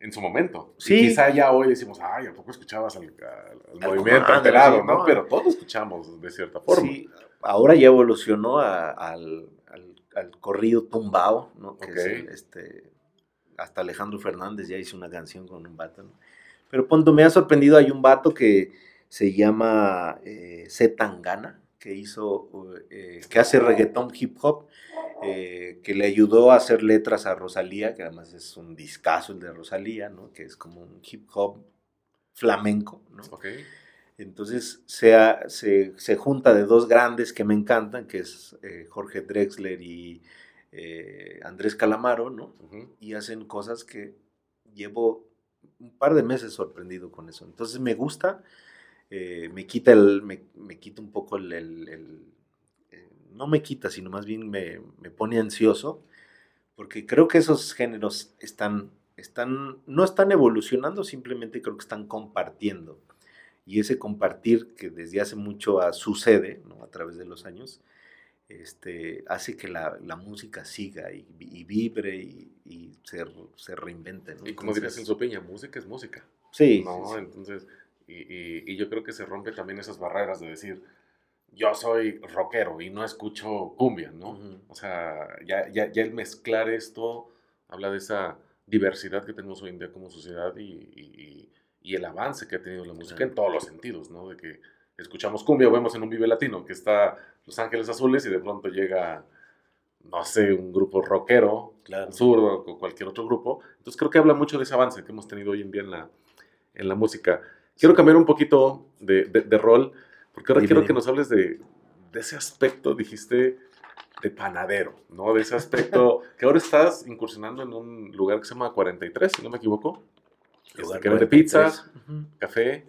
en su momento. Sí. quizá ya hoy decimos, ay, ¿a poco escuchabas el, movimiento alterado, ¿no? Pero todos lo escuchamos de cierta forma. Sí, ahora ya evolucionó al al corrido tumbao, ¿no? Que este, hasta Alejandro Fernández ya hizo una canción con un vato, ¿no? Pero cuando me ha sorprendido, hay un vato que se llama eh, Tangana, que hizo, eh, que hace reggaetón hip hop, eh, que le ayudó a hacer letras a Rosalía, que además es un discazo el de Rosalía, ¿no? Que es como un hip hop flamenco, ¿no? Okay. Entonces se, se, junta de dos grandes que me encantan, que es eh, Jorge Drexler y eh, Andrés Calamaro, ¿no? Y hacen cosas que llevo un par de meses sorprendido con eso. Entonces me gusta, eh, me quita el, me, quita un poco el, no me quita, sino más bien me, me, pone ansioso, porque creo que esos géneros están, están, no están evolucionando, simplemente creo que están compartiendo y ese compartir que desde hace mucho sucede ¿no? a través de los años, este, hace que la, la música siga y, vibre y, y se, se, reinvente. Y como dirías en su Peña, música es música. Sí. ¿no? Entonces, y, y, yo creo que se rompe también esas barreras de decir, yo soy rockero y no escucho cumbia, ¿no? O sea, ya, ya, ya el mezclar esto habla de esa diversidad que tenemos hoy en día como sociedad y, y el avance que ha tenido la música en todos los sentidos, ¿no? De que escuchamos cumbia o vemos en un Vive Latino que está Los Ángeles Azules y de pronto llega, no sé, un grupo rockero, claro. sur o cualquier otro grupo. Entonces creo que habla mucho de ese avance que hemos tenido hoy en día en la, en la música. Quiero cambiar un poquito de, de, rol, porque ahora quiero que nos hables de, de ese aspecto, dijiste, de panadero, ¿no? De ese aspecto que ahora estás incursionando en un lugar que se llama 43, si no me equivoco que vende pizza, café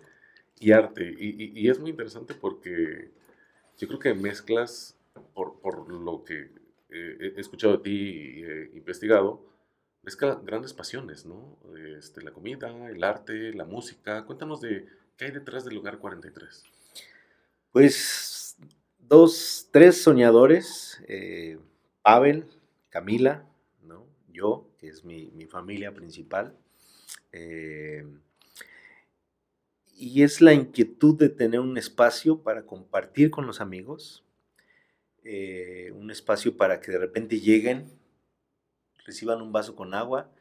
y arte. Y, es muy interesante porque yo creo que mezclas, por, por lo que he escuchado de ti y he investigado, mezcla grandes pasiones, ¿no? Este, la comida, el arte, la música. Cuéntanos de qué hay detrás del lugar 43. Pues dos, tres soñadores, eh, Pavel, Camila, ¿no? yo, que es mi, mi familia principal, eh, y es la inquietud de tener un espacio para compartir con los amigos, eh, un espacio para que de repente lleguen, reciban un vaso con agua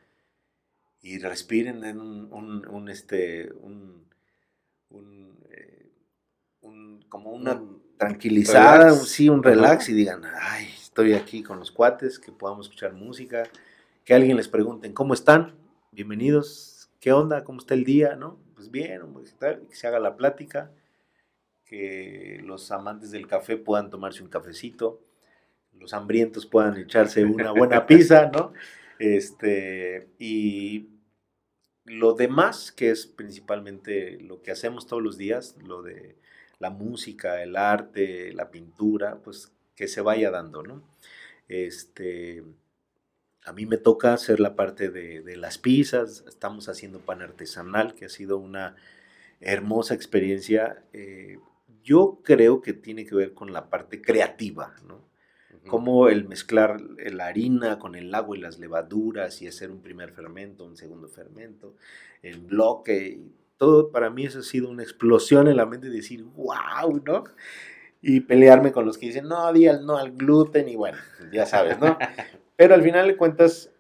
y respiren en un, este, un, eh, como una tranquilizada, sí, un relax y digan, ay, estoy aquí con los cuates, que podamos escuchar música, que alguien les pregunten, ¿cómo están? Bienvenidos, ¿qué onda? ¿Cómo está el día? ¿No? Pues bien, que se haga la plática, que los amantes del café puedan tomarse un cafecito, los hambrientos puedan echarse una buena pizza, ¿no? Este, y lo demás, que es principalmente lo que hacemos todos los días, lo de la música, el arte, la pintura, pues que se vaya dando, ¿no? Este, a mí me toca hacer la parte de, las pizzas, estamos haciendo pan artesanal, que ha sido una hermosa experiencia. Eh, yo creo que tiene que ver con la parte creativa, ¿no? Cómo el mezclar la harina con el agua y las levaduras y hacer un primer fermento, un segundo fermento, el bloque, todo para mí eso ha sido una explosión en la mente de decir, wow, ¿no? Y pelearme con los que dicen, no, di no al gluten y bueno, ya sabes, ¿no? Pero al final de cuentas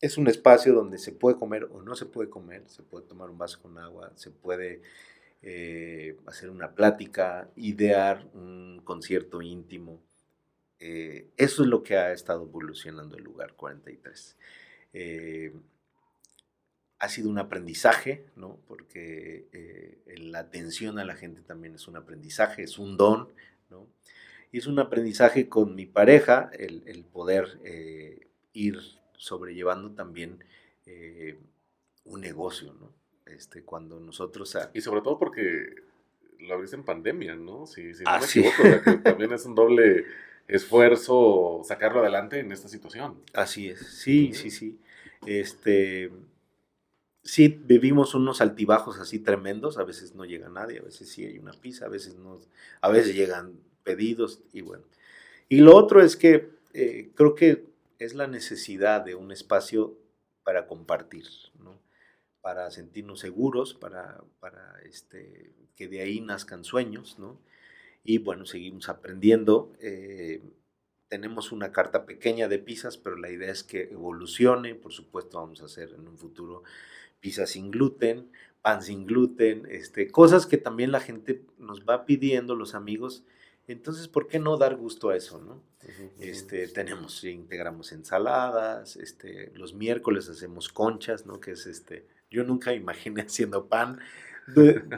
es un espacio donde se puede comer o no se puede comer, se puede tomar un vaso con agua, se puede eh, hacer una plática, idear un concierto íntimo. Eh, eso es lo que ha estado evolucionando el lugar 43. Eh, ha sido un aprendizaje, ¿no? porque la atención a la gente también es un aprendizaje, es un don, ¿no? Y es un aprendizaje con mi pareja el, el poder ir sobrellevando también eh, un negocio, ¿no? Este, cuando nosotros... Y sobre todo porque lo abriste en pandemia, ¿no? Si, si no me equivoco, también es un doble esfuerzo sacarlo adelante en esta situación. Así es, sí, sí, sí. Este, sí, vivimos unos altibajos así tremendos, a veces no llega nadie, a veces sí hay una pizza, a veces no, a veces llegan pedidos y bueno. Y lo otro es que eh, creo que es la necesidad de un espacio para compartir, ¿no? para sentirnos seguros, para, para este, que de ahí nazcan sueños, ¿no? Y bueno, seguimos aprendiendo. Eh, tenemos una carta pequeña de pizzas, pero la idea es que evolucione. Por supuesto, vamos a hacer en un futuro pizzas sin gluten, pan sin gluten, este, cosas que también la gente nos va pidiendo, los amigos. Entonces, ¿por qué no dar gusto a eso, no? Este, tenemos, integramos ensaladas, este, los miércoles hacemos conchas, ¿no? Que es este, yo nunca imaginé haciendo pan,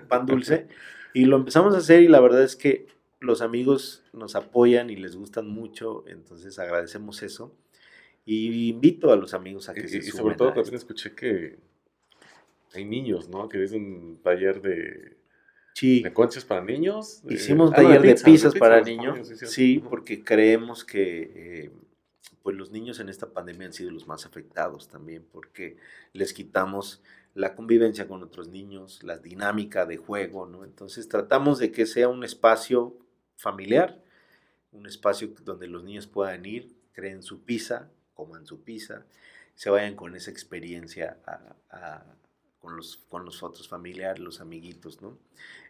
pan dulce, y lo empezamos a hacer y la verdad es que los amigos nos apoyan y les gustan mucho, entonces agradecemos eso. Y invito a los amigos a que se y, y sobre todo también escuché que hay niños, ¿no? Que es un taller de Sí. ¿De conchas para niños? Hicimos taller de, pizzas, para niños. sí, porque creemos que eh, pues los niños en esta pandemia han sido los más afectados también, porque les quitamos la convivencia con otros niños, la dinámica de juego, ¿no? Entonces tratamos de que sea un espacio familiar, un espacio donde los niños puedan ir, creen su pizza, coman su pizza, se vayan con esa experiencia a con los, con los otros familiares, los amiguitos, ¿no?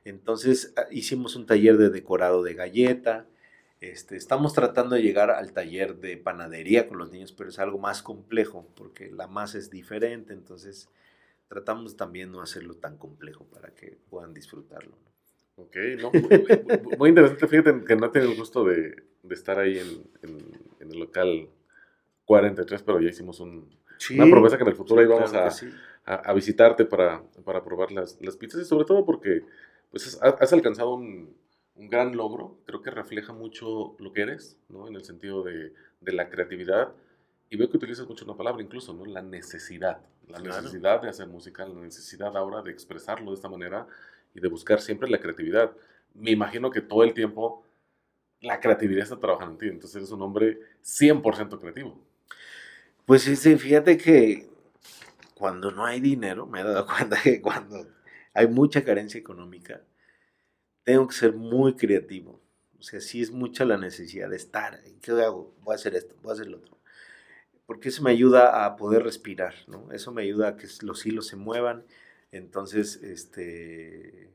Entonces ah, hicimos un taller de decorado de galleta, este, estamos tratando de llegar al taller de panadería con los niños, pero es algo más complejo porque la masa es diferente, entonces tratamos también no hacerlo tan complejo para que puedan disfrutarlo. ¿no? Ok, no, muy, interesante, fíjate que no tengo el gusto de, de estar ahí en, en, el local 43, pero ya hicimos un, una promesa que en el futuro íbamos a, a, visitarte para, para probar las, las, pizzas y sobre todo porque pues, has, alcanzado un, un, gran logro, creo que refleja mucho lo que eres, ¿no? En el sentido de, de, la creatividad. Y veo que utilizas mucho una palabra incluso, ¿no? La necesidad. La necesidad de hacer música, la necesidad ahora de expresarlo de esta manera y de buscar siempre la creatividad. Me imagino que todo el tiempo la creatividad está trabajando en ti, entonces eres un hombre 100% creativo. Pues sí, fíjate que cuando no hay dinero, me he dado cuenta que cuando hay mucha carencia económica, tengo que ser muy creativo. O sea, sí es mucha la necesidad de estar. ¿Qué hago? Voy a hacer esto, voy a hacer lo otro. Porque eso me ayuda a poder respirar, ¿no? Eso me ayuda a que los hilos se muevan. Entonces, este,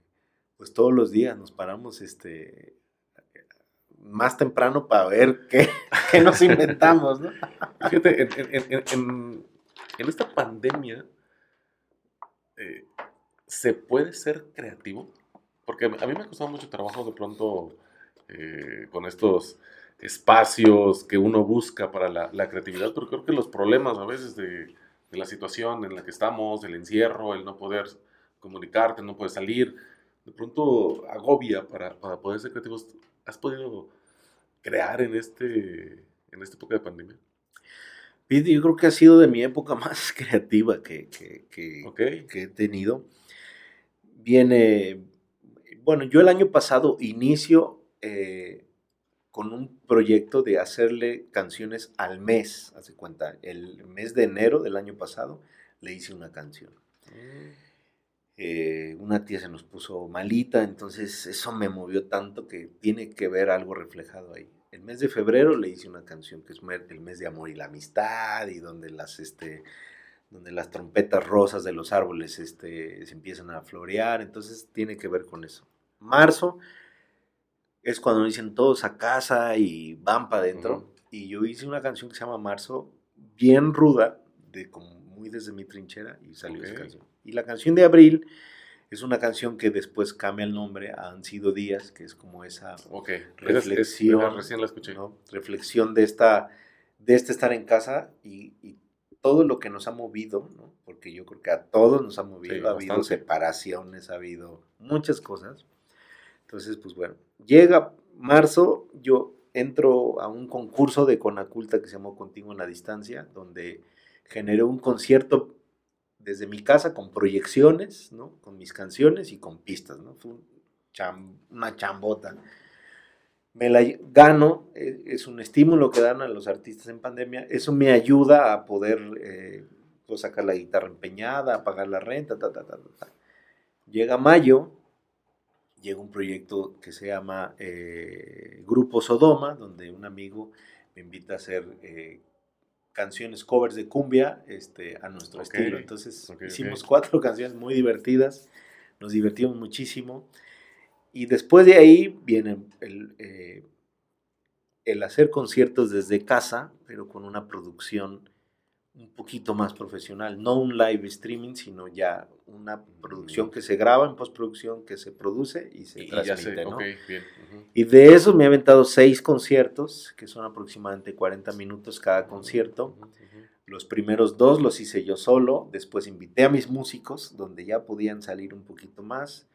pues todos los días nos paramos, este, más temprano para ver qué, qué nos inventamos, ¿no? Fíjate, en, en esta pandemia, eh, ¿se puede ser creativo? Porque a mí me ha costado mucho trabajo de pronto eh, con estos espacios que uno busca para la, creatividad, pero creo que los problemas a veces de, la situación en la que estamos, el encierro, el no poder comunicarte, no poder salir, de pronto agobia para, para poder ser creativos. ¿Has podido crear en, este, en esta época de pandemia? Yo creo que ha sido de mi época más creativa que, he tenido. Viene, bueno, yo el año pasado inicio eh, con un proyecto de hacerle canciones al mes, hace cuenta, el mes de enero del año pasado le hice una canción. Mm. Eh, una tía se nos puso malita, entonces eso me movió tanto que tiene que ver algo reflejado ahí. El mes de febrero le hice una canción que es el mes de amor y la amistad y donde las, este, donde las trompetas rosas de los árboles este, se empiezan a florear, entonces tiene que ver con eso. Marzo es cuando dicen todos a casa y van para adentro, y yo hice una canción que se llama Marzo, bien ruda, de como muy desde mi trinchera, y salió esa canción. Y la canción de abril es una canción que después cambia el nombre a Han sido días, que es como esa reflexión, recién la escuché. reflexión de esta de este estar en casa y, y todo lo que nos ha movido, ¿no? porque yo creo que a todos nos ha movido, ha habido separaciones, ha habido muchas cosas. Entonces, pues bueno, llega marzo, yo entro a un concurso de Conaculta que se llamó Contigo en la Distancia, donde generé un concierto desde mi casa con proyecciones, ¿no? Con mis canciones y con pistas, ¿no? Fue una chambota me la gano, eh, es un estímulo que dan a los artistas en pandemia, eso me ayuda a poder eh, pues, sacar la guitarra empeñada, a pagar la renta, ta, ta, ta, ta. Llega mayo, llega un proyecto que se llama eh, Grupo Sodoma, donde un amigo me invita a hacer canciones, covers de cumbia este, a nuestro estilo. Entonces hicimos cuatro canciones muy divertidas, nos divertimos muchísimo. Y después de ahí viene el, eh, el, hacer conciertos desde casa, pero con una producción un poquito más profesional. No un live streaming, sino ya una producción que se graba en postproducción, que se produce y se transmite. ¿no? Y de eso me he aventado seis conciertos, que son aproximadamente 40 minutos cada concierto. Los primeros dos los hice yo solo, después invité a mis músicos, donde ya podían salir un poquito más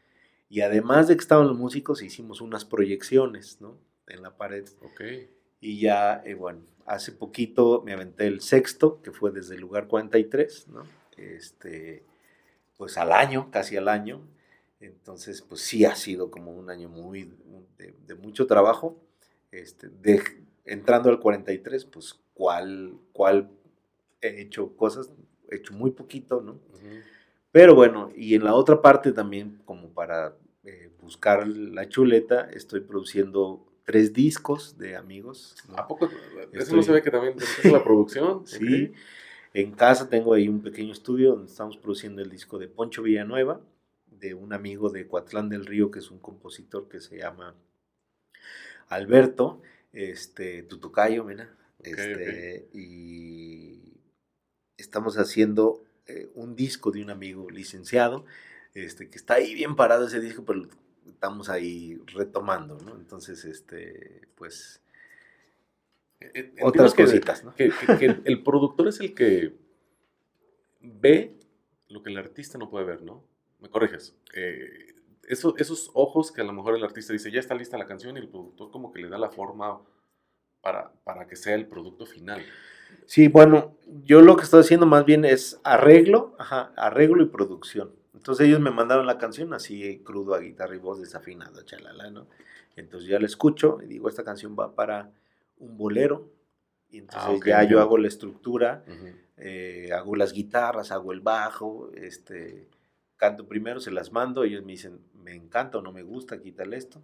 y además de que estaban los músicos, hicimos unas proyecciones, ¿no? En la pared. Ok. Y ya, eh, bueno, hace poquito me aventé el sexto, que fue desde el lugar 43, ¿no? Este, pues al año, casi al año. Entonces, pues sí ha sido como un año muy, de, mucho trabajo. Este, de, entrando al 43, pues cuál, cuál he hecho cosas, he hecho muy poquito, ¿no? Pero bueno, y en la otra parte también, como para eh, buscar la chuleta, estoy produciendo tres discos de amigos. ¿A poco? ¿Eso no se ve que también es la producción? sí. En casa tengo ahí un pequeño estudio donde estamos produciendo el disco de Poncho Villanueva, de un amigo de Coatlán del Río, que es un compositor que se llama Alberto, este, Tutucayo, mira. este, Y estamos haciendo eh, un disco de un amigo licenciado, este, que está ahí bien parado ese disco, pero estamos ahí retomando, ¿no? Entonces, este, pues, e, e, otras cositas, ¿no? Que, el productor es el que ve lo que el artista no puede ver, ¿no? Me corriges. Eh, esos ojos que a lo mejor el artista dice, ya está lista la canción, y el productor como que le da la forma para, para que sea el producto final. Sí, bueno, yo lo que estoy haciendo más bien es arreglo, ajá, arreglo y producción. Entonces ellos me mandaron la canción así crudo a guitarra y voz desafinado, chalala, ¿no? Entonces ya la escucho y digo, esta canción va para un bolero. Y ah, entonces ya yo hago la estructura, eh, hago las guitarras, hago el bajo, este, canto primero, se las mando, ellos me dicen, me encanta o no me gusta, quítale esto.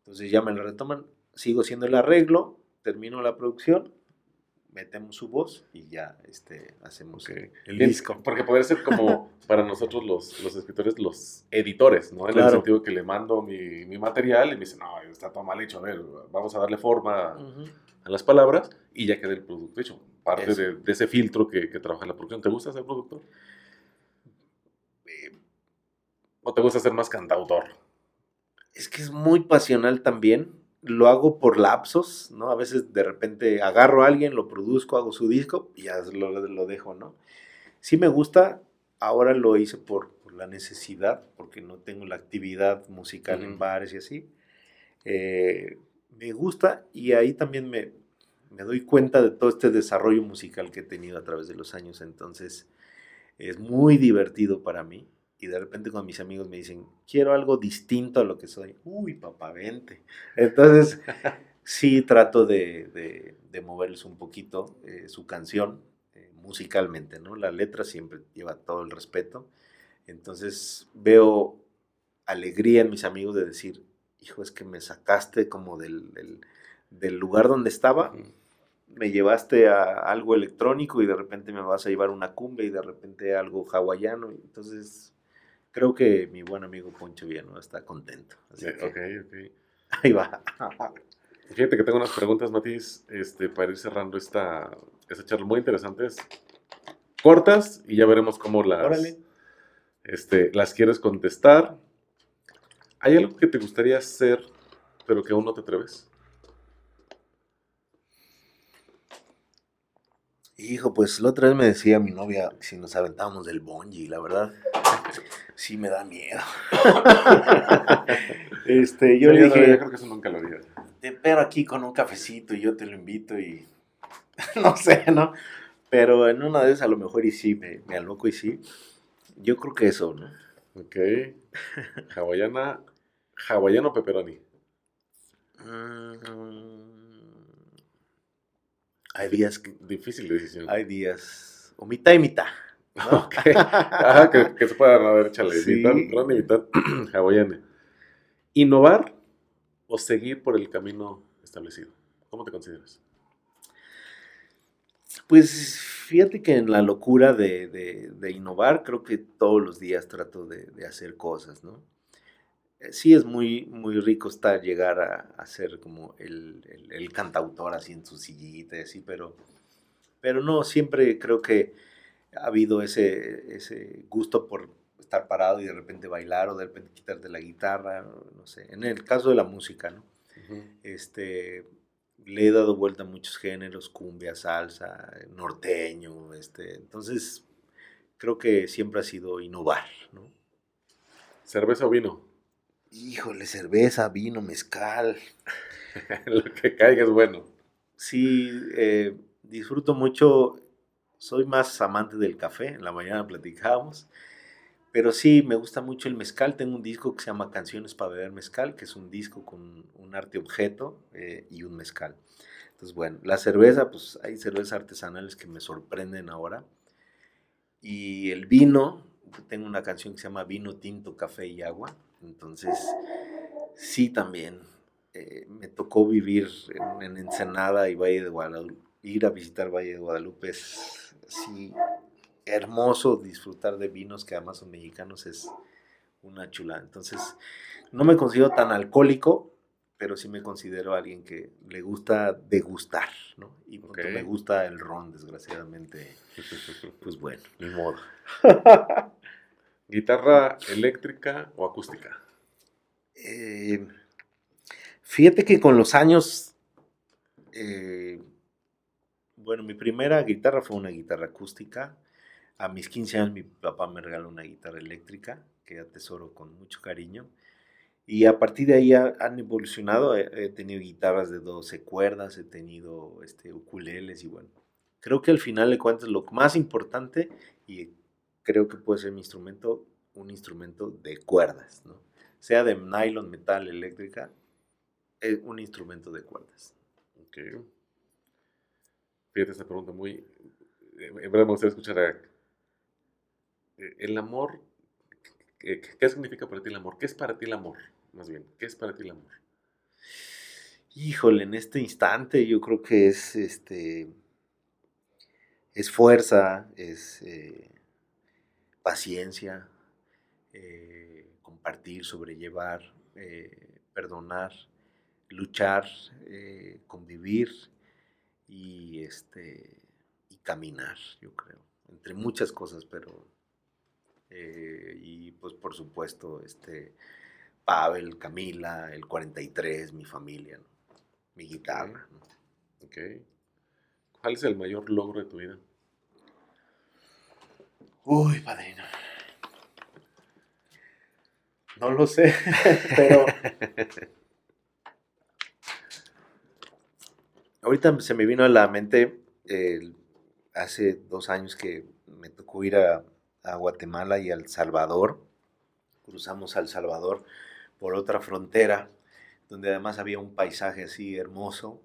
Entonces ya me lo retoman, sigo haciendo el arreglo, termino la producción metemos su voz y ya este, hacemos el, disco. Porque podría ser como para nosotros los, los escritores, los editores, ¿no? En el sentido que le mando mi, mi, material y me dicen, no, está todo mal hecho, a ver, vamos a darle forma a las palabras y ya queda el producto hecho. Parte de, de, ese filtro que, que, trabaja la producción. ¿Te gusta ser productor? Eh, ¿O te gusta ser más cantautor? Es que es muy pasional también lo hago por lapsos, ¿no? A veces de repente agarro a alguien, lo produzco, hago su disco y ya lo, lo dejo, ¿no? Sí me gusta, ahora lo hice por, por, la necesidad, porque no tengo la actividad musical en bares y así. Eh, me gusta y ahí también me, me doy cuenta de todo este desarrollo musical que he tenido a través de los años, entonces es muy divertido para mí y de repente cuando mis amigos me dicen, quiero algo distinto a lo que soy, uy, papá, vente. Entonces, sí trato de, de, moverles un poquito eh, su canción eh, musicalmente, ¿no? La letra siempre lleva todo el respeto. Entonces, veo alegría en mis amigos de decir, hijo, es que me sacaste como del, del lugar donde estaba, me llevaste a algo electrónico y de repente me vas a llevar una cumbia y de repente algo hawaiano. Entonces, creo que mi buen amigo Poncho Viano está contento. Así ok, ok. Ahí va. Fíjate que tengo unas preguntas, Matiz, este, para ir cerrando esta, esta charla muy interesantes. Cortas y ya veremos cómo las, este, las quieres contestar. ¿Hay algo que te gustaría hacer, pero que aún no te atreves? Hijo, pues la otra vez me decía mi novia si nos aventábamos del bungee, la verdad, sí me da miedo. este, yo le dije, yo creo que eso nunca lo digas. Te espero aquí con un cafecito y yo te lo invito y no sé, ¿no? Pero en una de esas a lo mejor y sí, me, me aloco y sí. Yo creo que eso, ¿no? Ok. Hawaiana, hawaiano pepperoni. Mm, hay días que... Difícil decisión. Hay días... O mitad y mitad. ¿no? Ajá, que, que, se puedan haber échale. Sí. Mitad, mitad, mitad hawaiana. ¿Innovar o seguir por el camino establecido? ¿Cómo te consideras? Pues fíjate que en la locura de, de, de innovar, creo que todos los días trato de, de hacer cosas, ¿no? Eh, sí es muy, muy rico estar, llegar a, a ser como el, el, el, cantautor así en su sillita y así, pero, pero no, siempre creo que ha habido ese, ese gusto por estar parado y de repente bailar o de repente quitarte la guitarra, no sé, en el caso de la música, ¿no? Uh -huh. Este, le he dado vuelta a muchos géneros, cumbia, salsa, norteño, este, entonces creo que siempre ha sido innovar, ¿no? ¿Cerveza o vino? Híjole, cerveza, vino, mezcal. Lo que caiga es bueno. Sí, eh, disfruto mucho, soy más amante del café, en la mañana platicábamos, pero sí, me gusta mucho el mezcal, tengo un disco que se llama Canciones para beber mezcal, que es un disco con un arte objeto eh, y un mezcal. Entonces, bueno, la cerveza, pues hay cervezas artesanales que me sorprenden ahora. Y el vino, tengo una canción que se llama Vino Tinto, Café y Agua. Entonces, sí también. Eh, me tocó vivir en, en, Ensenada y Valle de Guadalupe. Ir a visitar Valle de Guadalupe es sí, hermoso disfrutar de vinos que además son mexicanos, es una chula. Entonces, no me considero tan alcohólico, pero sí me considero alguien que le gusta degustar, ¿no? Y okay. me gusta el ron, desgraciadamente, pues bueno, ni modo. ¿Guitarra eléctrica o acústica? Eh, fíjate que con los años, eh, bueno, mi primera guitarra fue una guitarra acústica. A mis 15 años mi papá me regaló una guitarra eléctrica que atesoro con mucho cariño. Y a partir de ahí han evolucionado. He, tenido guitarras de 12 cuerdas, he tenido este, ukuleles y bueno. Creo que al final de cuentas lo más importante y creo que puede ser mi instrumento, un instrumento de cuerdas, ¿no? Sea de nylon, metal, eléctrica, es un instrumento de cuerdas. Ok. Fíjate esta pregunta muy... En verdad me gustaría escuchar a, el amor, ¿qué, ¿qué significa para ti el amor? ¿Qué es para ti el amor? Más bien, ¿qué es para ti el amor? Híjole, en este instante yo creo que es este es fuerza, es eh, paciencia, eh, compartir, sobrellevar, eh, perdonar, luchar, eh, convivir y, este, y caminar, yo creo, entre muchas cosas, pero y pues por supuesto, este, Pavel, Camila, el 43, mi familia, ¿no? mi guitarra. ¿Cuál es el mayor logro de tu vida? Uy, padrino. No lo sé, pero ahorita se me vino a la mente eh, hace dos años que me tocó ir a, a, Guatemala y a El Salvador. Cruzamos a El Salvador por otra frontera, donde además había un paisaje así hermoso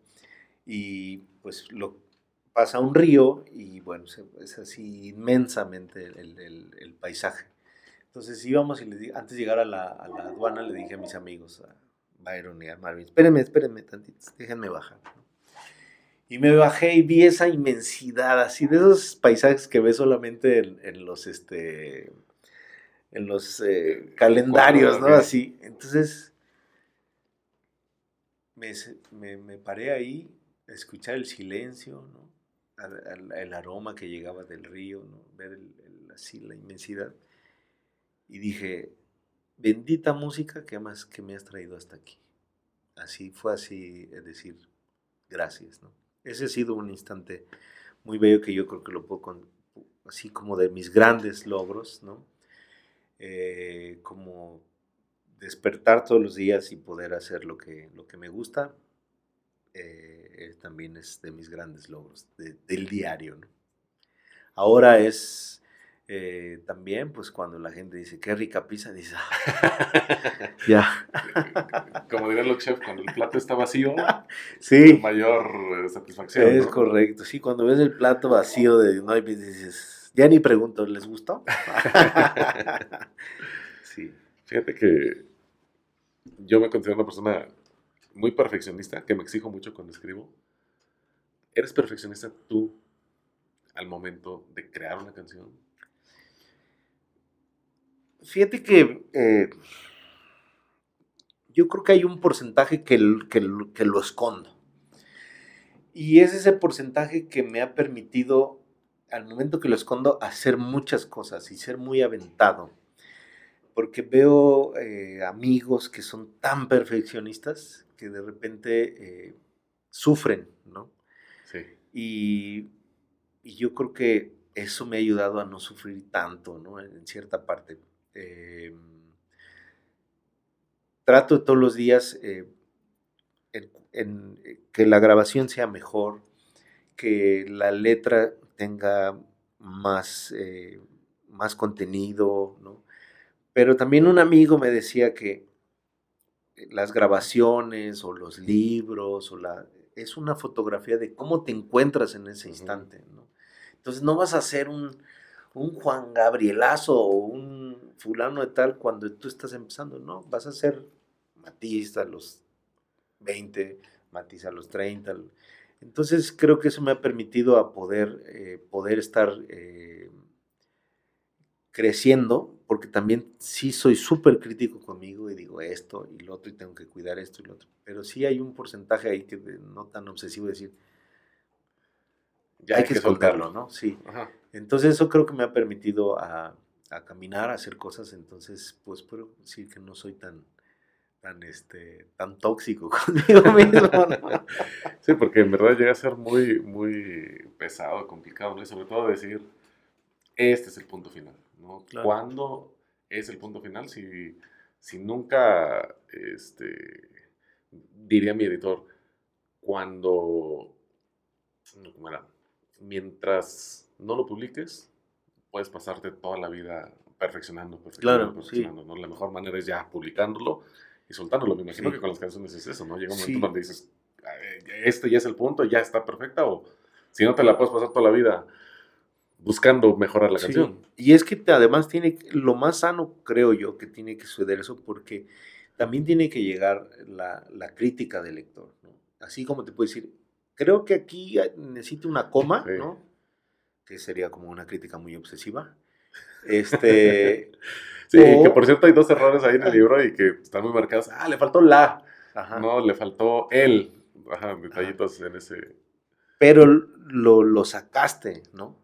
y pues lo pasa un río y bueno, es así inmensamente el, el, el paisaje. Entonces íbamos y le, antes de llegar a la, a la, aduana le dije a mis amigos, Byron y a Marvin, espérenme, espérenme tantito, déjenme bajar. Y me bajé y vi esa inmensidad, así de esos paisajes que ves solamente en, los, este, en los eh, calendarios, ¿no? Así. Entonces, me, me, paré ahí a escuchar el silencio, ¿no? El aroma que llegaba del río, ¿no? Ver así la inmensidad. Y dije, bendita música que, más, que me has traído hasta aquí. Así fue así, es decir, gracias, ¿no? Ese ha sido un instante muy bello que yo creo que lo puedo, así como de mis grandes logros, ¿no? Eh, como despertar todos los días y poder hacer lo que, lo que me gusta, eh, también es de mis grandes logros del diario, ¿no? Ahora es eh, también, pues cuando la gente dice, qué rica pizza, dice, ah, ya. Como dirían los chefs, cuando el plato está vacío, sí. mayor eh, satisfacción. Es correcto, sí, cuando ves el plato vacío de no hay dices, ya ni pregunto, ¿les gustó? sí. Fíjate que yo me considero una persona muy perfeccionista, que me exijo mucho cuando escribo. ¿Eres perfeccionista tú al momento de crear una canción? Fíjate que eh, yo creo que hay un porcentaje que, que, lo escondo. Y es ese porcentaje que me ha permitido, al momento que lo escondo, hacer muchas cosas y ser muy aventado. Porque veo eh, amigos que son tan perfeccionistas que de repente eh, sufren, ¿no? Sí. Y, y yo creo que eso me ha ayudado a no sufrir tanto, ¿no? En cierta parte. Em, trato todos los días eh, en, eh, que la grabación sea mejor, que la letra tenga más, eh, más contenido, ¿no? Pero también un amigo me decía que las grabaciones o los libros o la, es una fotografía de cómo te encuentras en ese instante, ¿no? Entonces no vas a hacer un, un Juan Gabrielazo o un fulano de tal cuando tú estás empezando, no, vas a ser Matiz a los 20, Matiz a los 30. Entonces creo que eso me ha permitido a poder, eh, poder estar eh, creciendo, porque también sí soy súper crítico conmigo y digo esto y lo otro y tengo que cuidar esto y lo otro. Pero sí hay un porcentaje ahí que no tan obsesivo decir, ya hay, que, esconderlo, ¿no? Sí. Entonces eso creo que me ha permitido a, caminar, a hacer cosas, entonces pues puedo decir que no soy tan, tan, este, tan tóxico conmigo mismo, ¿no? sí, porque en verdad llega a ser muy, muy pesado, complicado, ¿no? Y sobre todo decir, este es el punto final, ¿no? ¿Cuándo es el punto final? Si, si nunca, este, diría mi editor, cuando, ¿cómo era? mientras no lo publiques, puedes pasarte toda la vida perfeccionando, perfeccionando, perfeccionando, ¿no? La mejor manera es ya publicándolo y soltándolo. Me imagino que con las canciones es eso, ¿no? Llega un momento donde dices, este ya es el punto, ya está perfecta, o si no te la puedes pasar toda la vida buscando mejorar la canción. Y es que además tiene, lo más sano creo yo que tiene que suceder eso porque también tiene que llegar la, la crítica del lector, ¿no? Así como te puede decir, Creo que aquí necesito una coma, ¿no? Que sería como una crítica muy obsesiva. Este. sí, que por cierto hay dos errores ahí en el libro y que están muy marcados. Ah, le faltó la. No, le faltó él. Ajá, detallitos en ese. Pero lo, lo sacaste, ¿no?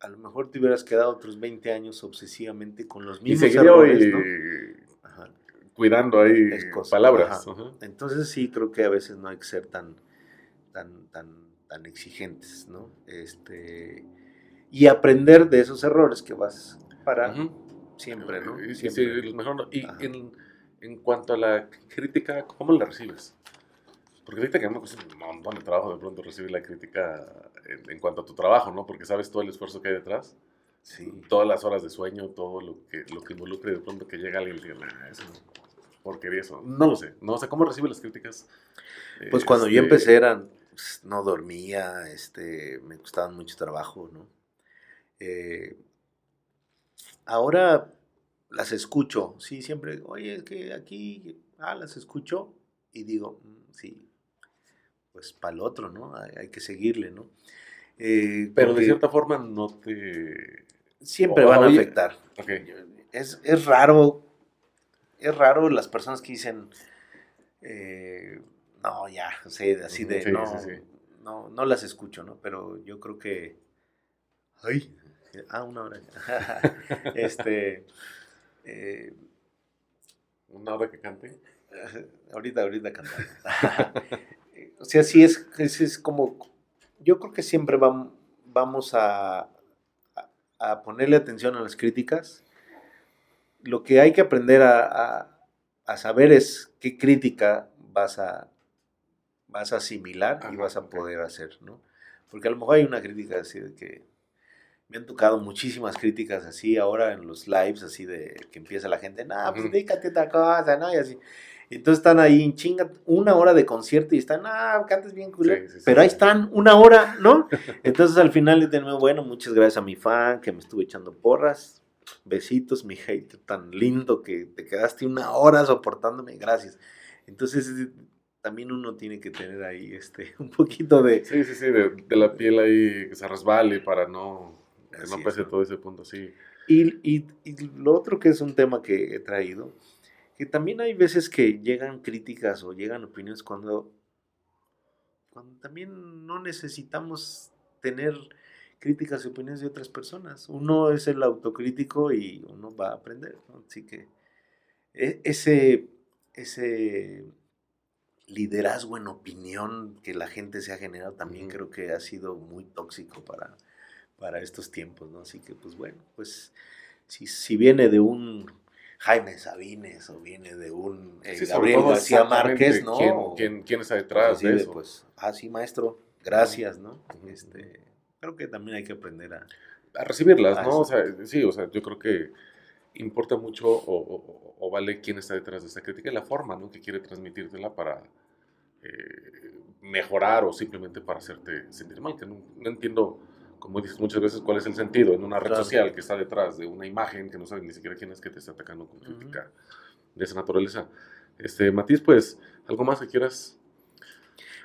A lo mejor te hubieras quedado otros 20 años obsesivamente con los mismos errores, ¿no? cuidando ahí palabras. Entonces sí, creo que a veces no hay que ser tan tan, tan, tan exigentes, ¿no? Este, y aprender de esos errores que vas para siempre, ¿no? Y, mejor, y en, en, cuanto a la crítica, ¿cómo la recibes? Porque ahorita que me cuesta un montón de trabajo de pronto recibir la crítica en, cuanto a tu trabajo, ¿no? Porque sabes todo el esfuerzo que hay detrás. Sí. Todas las horas de sueño, todo lo que, lo que involucre de pronto que llega alguien y diga, eso porquería eso. No lo sé. No sé cómo recibe las críticas. Pues cuando yo este, empecé eran pues, no dormía, este, me costaba mucho trabajo, ¿no? Eh, ahora las escucho, sí, siempre, oye, es que aquí ah, las escucho y digo, mm, sí, pues para el otro, ¿no? Hay, que seguirle, ¿no? Eh, Pero de cierta forma no te... Siempre van a afectar. Es, es, raro, es raro las personas que dicen, eh, no, ya, o sea, así de, no, no, no las escucho, ¿no? Pero yo creo que, ay, ah, una hora. este, eh, una hora que cante. ahorita, ahorita cantando. o sea, sí es, es, como, yo creo que siempre vamos a, a, ponerle atención a las críticas. Lo que hay que aprender a, a saber es qué crítica vas a, vas a asimilar y vas a poder hacer, ¿no? Porque a lo mejor hay una crítica así de que me han tocado muchísimas críticas así ahora en los lives, así de que empieza la gente, no, pues dícate otra cosa, ¿no? Y así. Entonces están ahí en chinga una hora de concierto y están, ah, cantas bien culero. pero ahí están una hora, ¿no? Entonces al final de nuevo, bueno, muchas gracias a mi fan que me estuvo echando porras. Besitos, mi hate tan lindo que te quedaste una hora soportándome, gracias. Entonces también uno tiene que tener ahí este un poquito de... Sí, sí, sí, de, la piel ahí que se resbale para no, que no pase todo ese punto, sí. Y, y, y, lo otro que es un tema que he traído que también hay veces que llegan críticas o llegan opiniones cuando, cuando también no necesitamos tener críticas y opiniones de otras personas. Uno es el autocrítico y uno va a aprender. Así que e, ese, ese liderazgo en opinión que la gente se ha generado también creo que ha sido muy tóxico para, para estos tiempos. ¿no? Así que pues bueno, pues si, si viene de un Jaime Sabines o viene de un eh, Gabriel García Márquez, ¿no? ¿quién, quién, está detrás de eso? Pues, ah, sí, maestro, gracias, ¿no? Este, creo que también hay que aprender a... A recibirlas, ¿no? O sea, sí, o sea, yo creo que importa mucho o, vale quién está detrás de esa crítica y la forma, ¿no? Que quiere transmitírtela para eh, mejorar o simplemente para hacerte sentir mal, que no entiendo como dices muchas veces, cuál es el sentido en una red social que está detrás de una imagen que no sabes ni siquiera quién es que te está atacando con crítica de esa naturaleza. Este, Matiz, pues, ¿algo más que quieras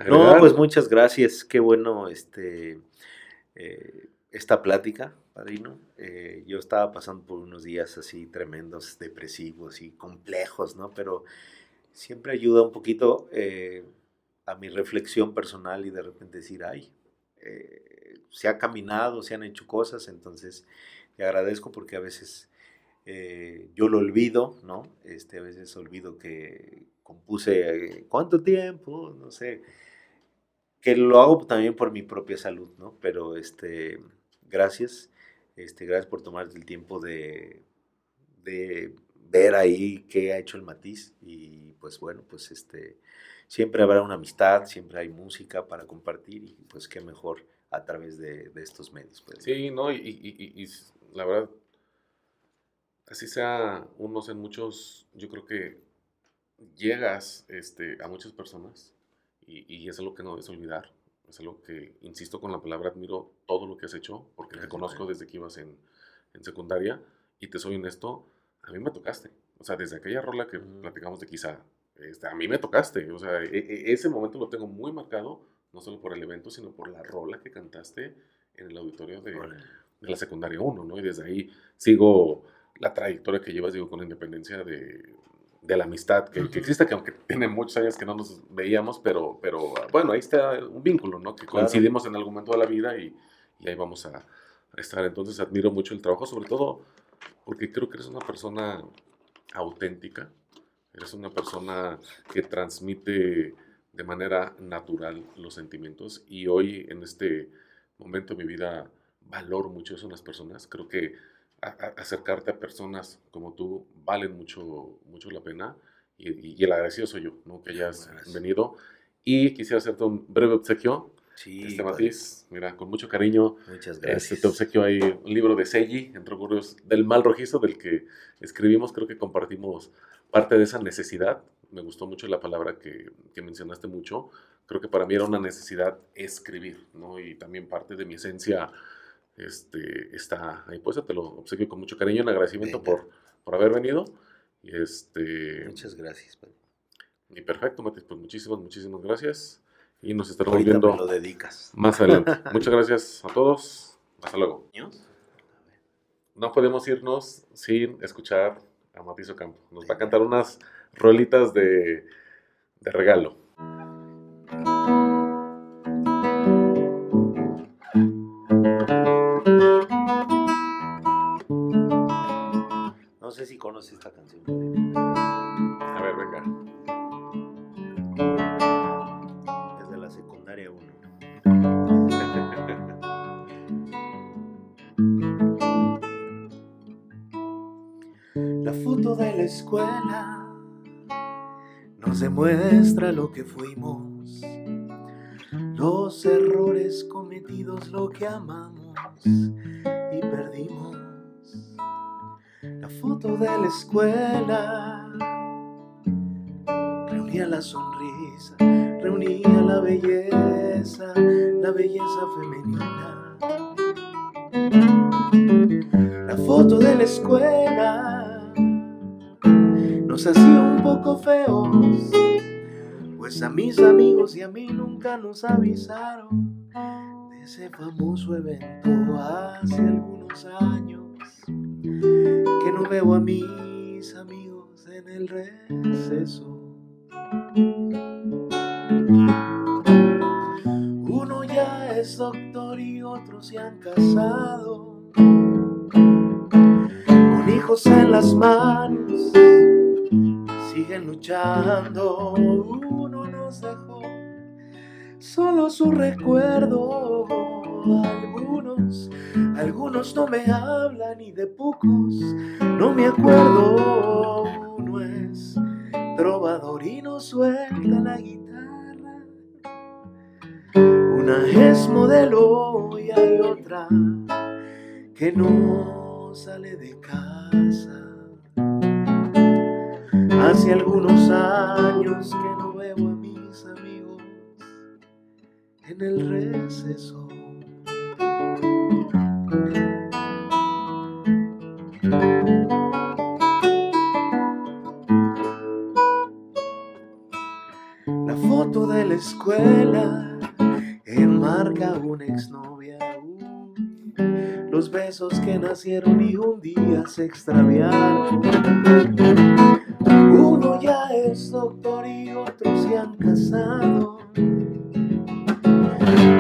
No, pues muchas gracias. Qué bueno este, eh, esta plática, padrino. Eh, yo estaba pasando por unos días así tremendos, depresivos y complejos, ¿no? Pero siempre ayuda un poquito eh, a mi reflexión personal y de repente decir, ay, se ha caminado, se han hecho cosas, entonces te agradezco porque a veces eh, yo lo olvido, ¿no? Este, a veces olvido que compuse eh, cuánto tiempo, no sé, que lo hago también por mi propia salud, ¿no? Pero este, gracias, este, gracias por tomarte el tiempo de, de ver ahí qué ha hecho el matiz y pues bueno, pues este, siempre habrá una amistad, siempre hay música para compartir y pues qué mejor a través de, estos medios. Pues. Sí, no, y, la verdad, así sea unos en muchos, yo creo que llegas este, a muchas personas y, es algo que no debes olvidar. Es algo que, insisto con la palabra, admiro todo lo que has hecho, porque te conozco desde que ibas en, secundaria y te soy honesto, a mí me tocaste. O sea, desde aquella rola que platicamos de quizá, este, a mí me tocaste. O sea, e, e, ese momento lo tengo muy marcado no solo por el evento, sino por la rola que cantaste en el auditorio de, la secundaria 1, ¿no? Y desde ahí sigo la trayectoria que llevas, digo, con independencia de, de la amistad que, existe, que aunque tiene muchos años que no nos veíamos, pero, pero bueno, ahí está un vínculo, ¿no? Que coincidimos en algún momento de la vida y, y ahí vamos a, a, estar. Entonces admiro mucho el trabajo, sobre todo porque creo que eres una persona auténtica, eres una persona que transmite de manera natural los sentimientos y hoy en este momento de mi vida valoro mucho eso en las personas. Creo que acercarte a personas como tú valen mucho, mucho la pena y, el agradecido soy yo, ¿no? que hayas venido. Y quisiera hacerte un breve obsequio. Sí, este Matiz, mira, con mucho cariño. Muchas este, gracias. te obsequio ahí un libro de Selli, entre curiosos, del mal rojizo, del que escribimos. Creo que compartimos parte de esa necesidad me gustó mucho la palabra que, que, mencionaste mucho. Creo que para mí era una necesidad escribir, ¿no? Y también parte de mi esencia este, está ahí. Pues te lo obsequio con mucho cariño en agradecimiento por, por haber venido. Y este, Muchas gracias. Y perfecto, Mati, pues muchísimas, muchísimas gracias. Y nos estaremos Ahorita viendo me lo dedicas. más adelante. Muchas gracias a todos. Hasta luego. No podemos irnos sin escuchar a Matiz Ocampo. Nos va a cantar unas rolitas de, de regalo. No sé si conoces esta canción. Escuela nos demuestra lo que fuimos, los errores cometidos, lo que amamos y perdimos. La foto de la escuela reunía la sonrisa, reunía la belleza, la belleza femenina. La foto de la escuela nos hacía un poco feos, pues a mis amigos y a mí nunca nos avisaron de ese famoso evento hace algunos años que no veo a mis amigos en el receso. Uno ya es doctor y otros se han casado con hijos en las manos, siguen luchando. Uno nos dejó solo su recuerdo. Algunos, algunos no me hablan y de pocos no me acuerdo. Uno es trovador y no suelta la guitarra. Una es modelo y hay otra que no sale de casa. Hace algunos años que no veo a mis amigos en el receso. La foto de la escuela enmarca una exnovia. Los besos que nacieron y un día se extraviaron.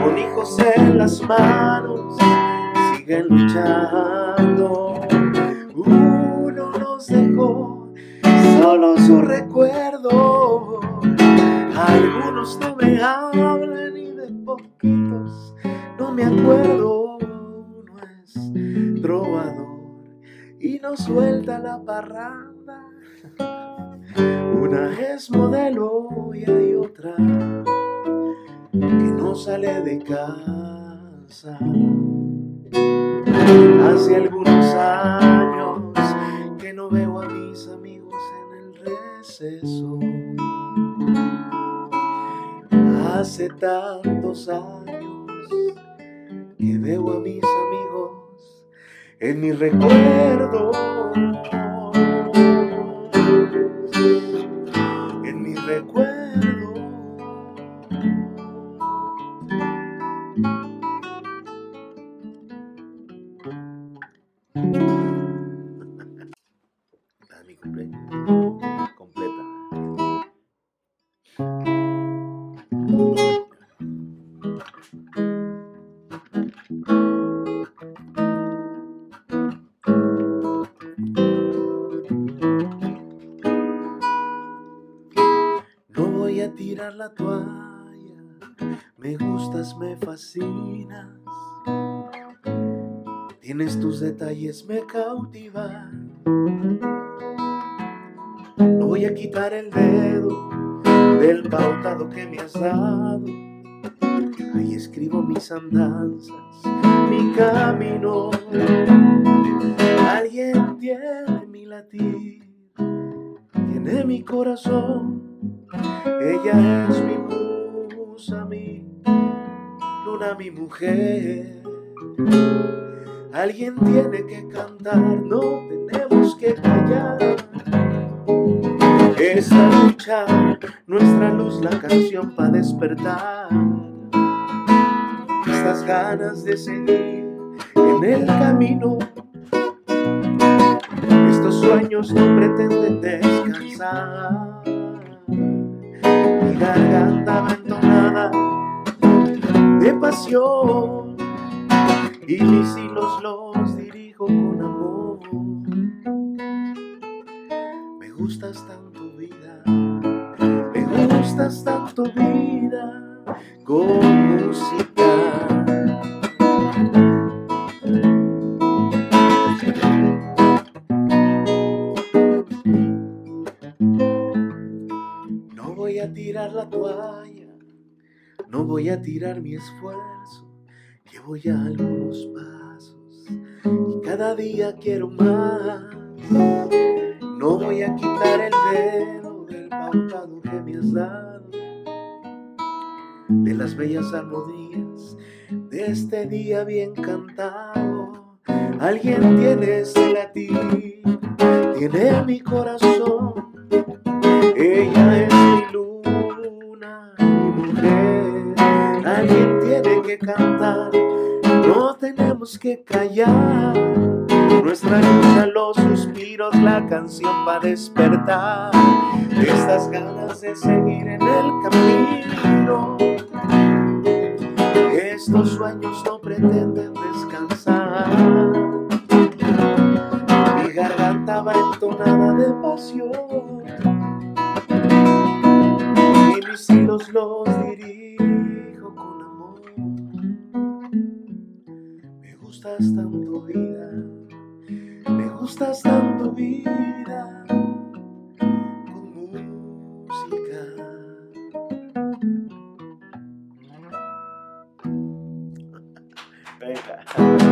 Con hijos en las manos siguen luchando. Uno nos dejó solo su recuerdo. Algunos no me hablan y de poquitos no me acuerdo. Uno es trovador y no suelta la parranda. Una es modelo y hay otra que no sale de casa. Hace algunos años que no veo a mis amigos en el receso. Hace tantos años que veo a mis amigos en mi recuerdo. Recuerdo. Fascinas. Tienes tus detalles, me cautivan. No voy a quitar el dedo del pautado que me has dado. Ahí escribo mis andanzas, mi camino. Alguien tiene mi latir, tiene mi corazón. Ella es mi luna, mi mujer. Alguien tiene que cantar, no tenemos que callar. Esta escuchar nuestra luz, la canción para despertar. Estas ganas de seguir en el camino. Estos sueños no pretenden descansar. Mi garganta de pasión y mis hilos los dirijo con amor. Me gustas tanto vida, me gustas tanto vida con música. No voy a tirar la toalla, no voy a tirar mi esfuerzo, llevo ya algunos pasos y cada día quiero más. No voy a quitar el dedo del pautado que me has dado, de las bellas armonías de este día bien cantado. Alguien tiene ese latir, tiene mi corazón. Ella es mi luna, Alguien tiene que cantar, no tenemos que callar. Nuestra lucha, los suspiros, la canción va a despertar. Estas ganas de seguir en el camino. Estos sueños no pretenden descansar. Mi garganta va entonada de pasión. Y mis hilos los dirijo gustas tanto vida, me gustas tanto vida, con música. Venga.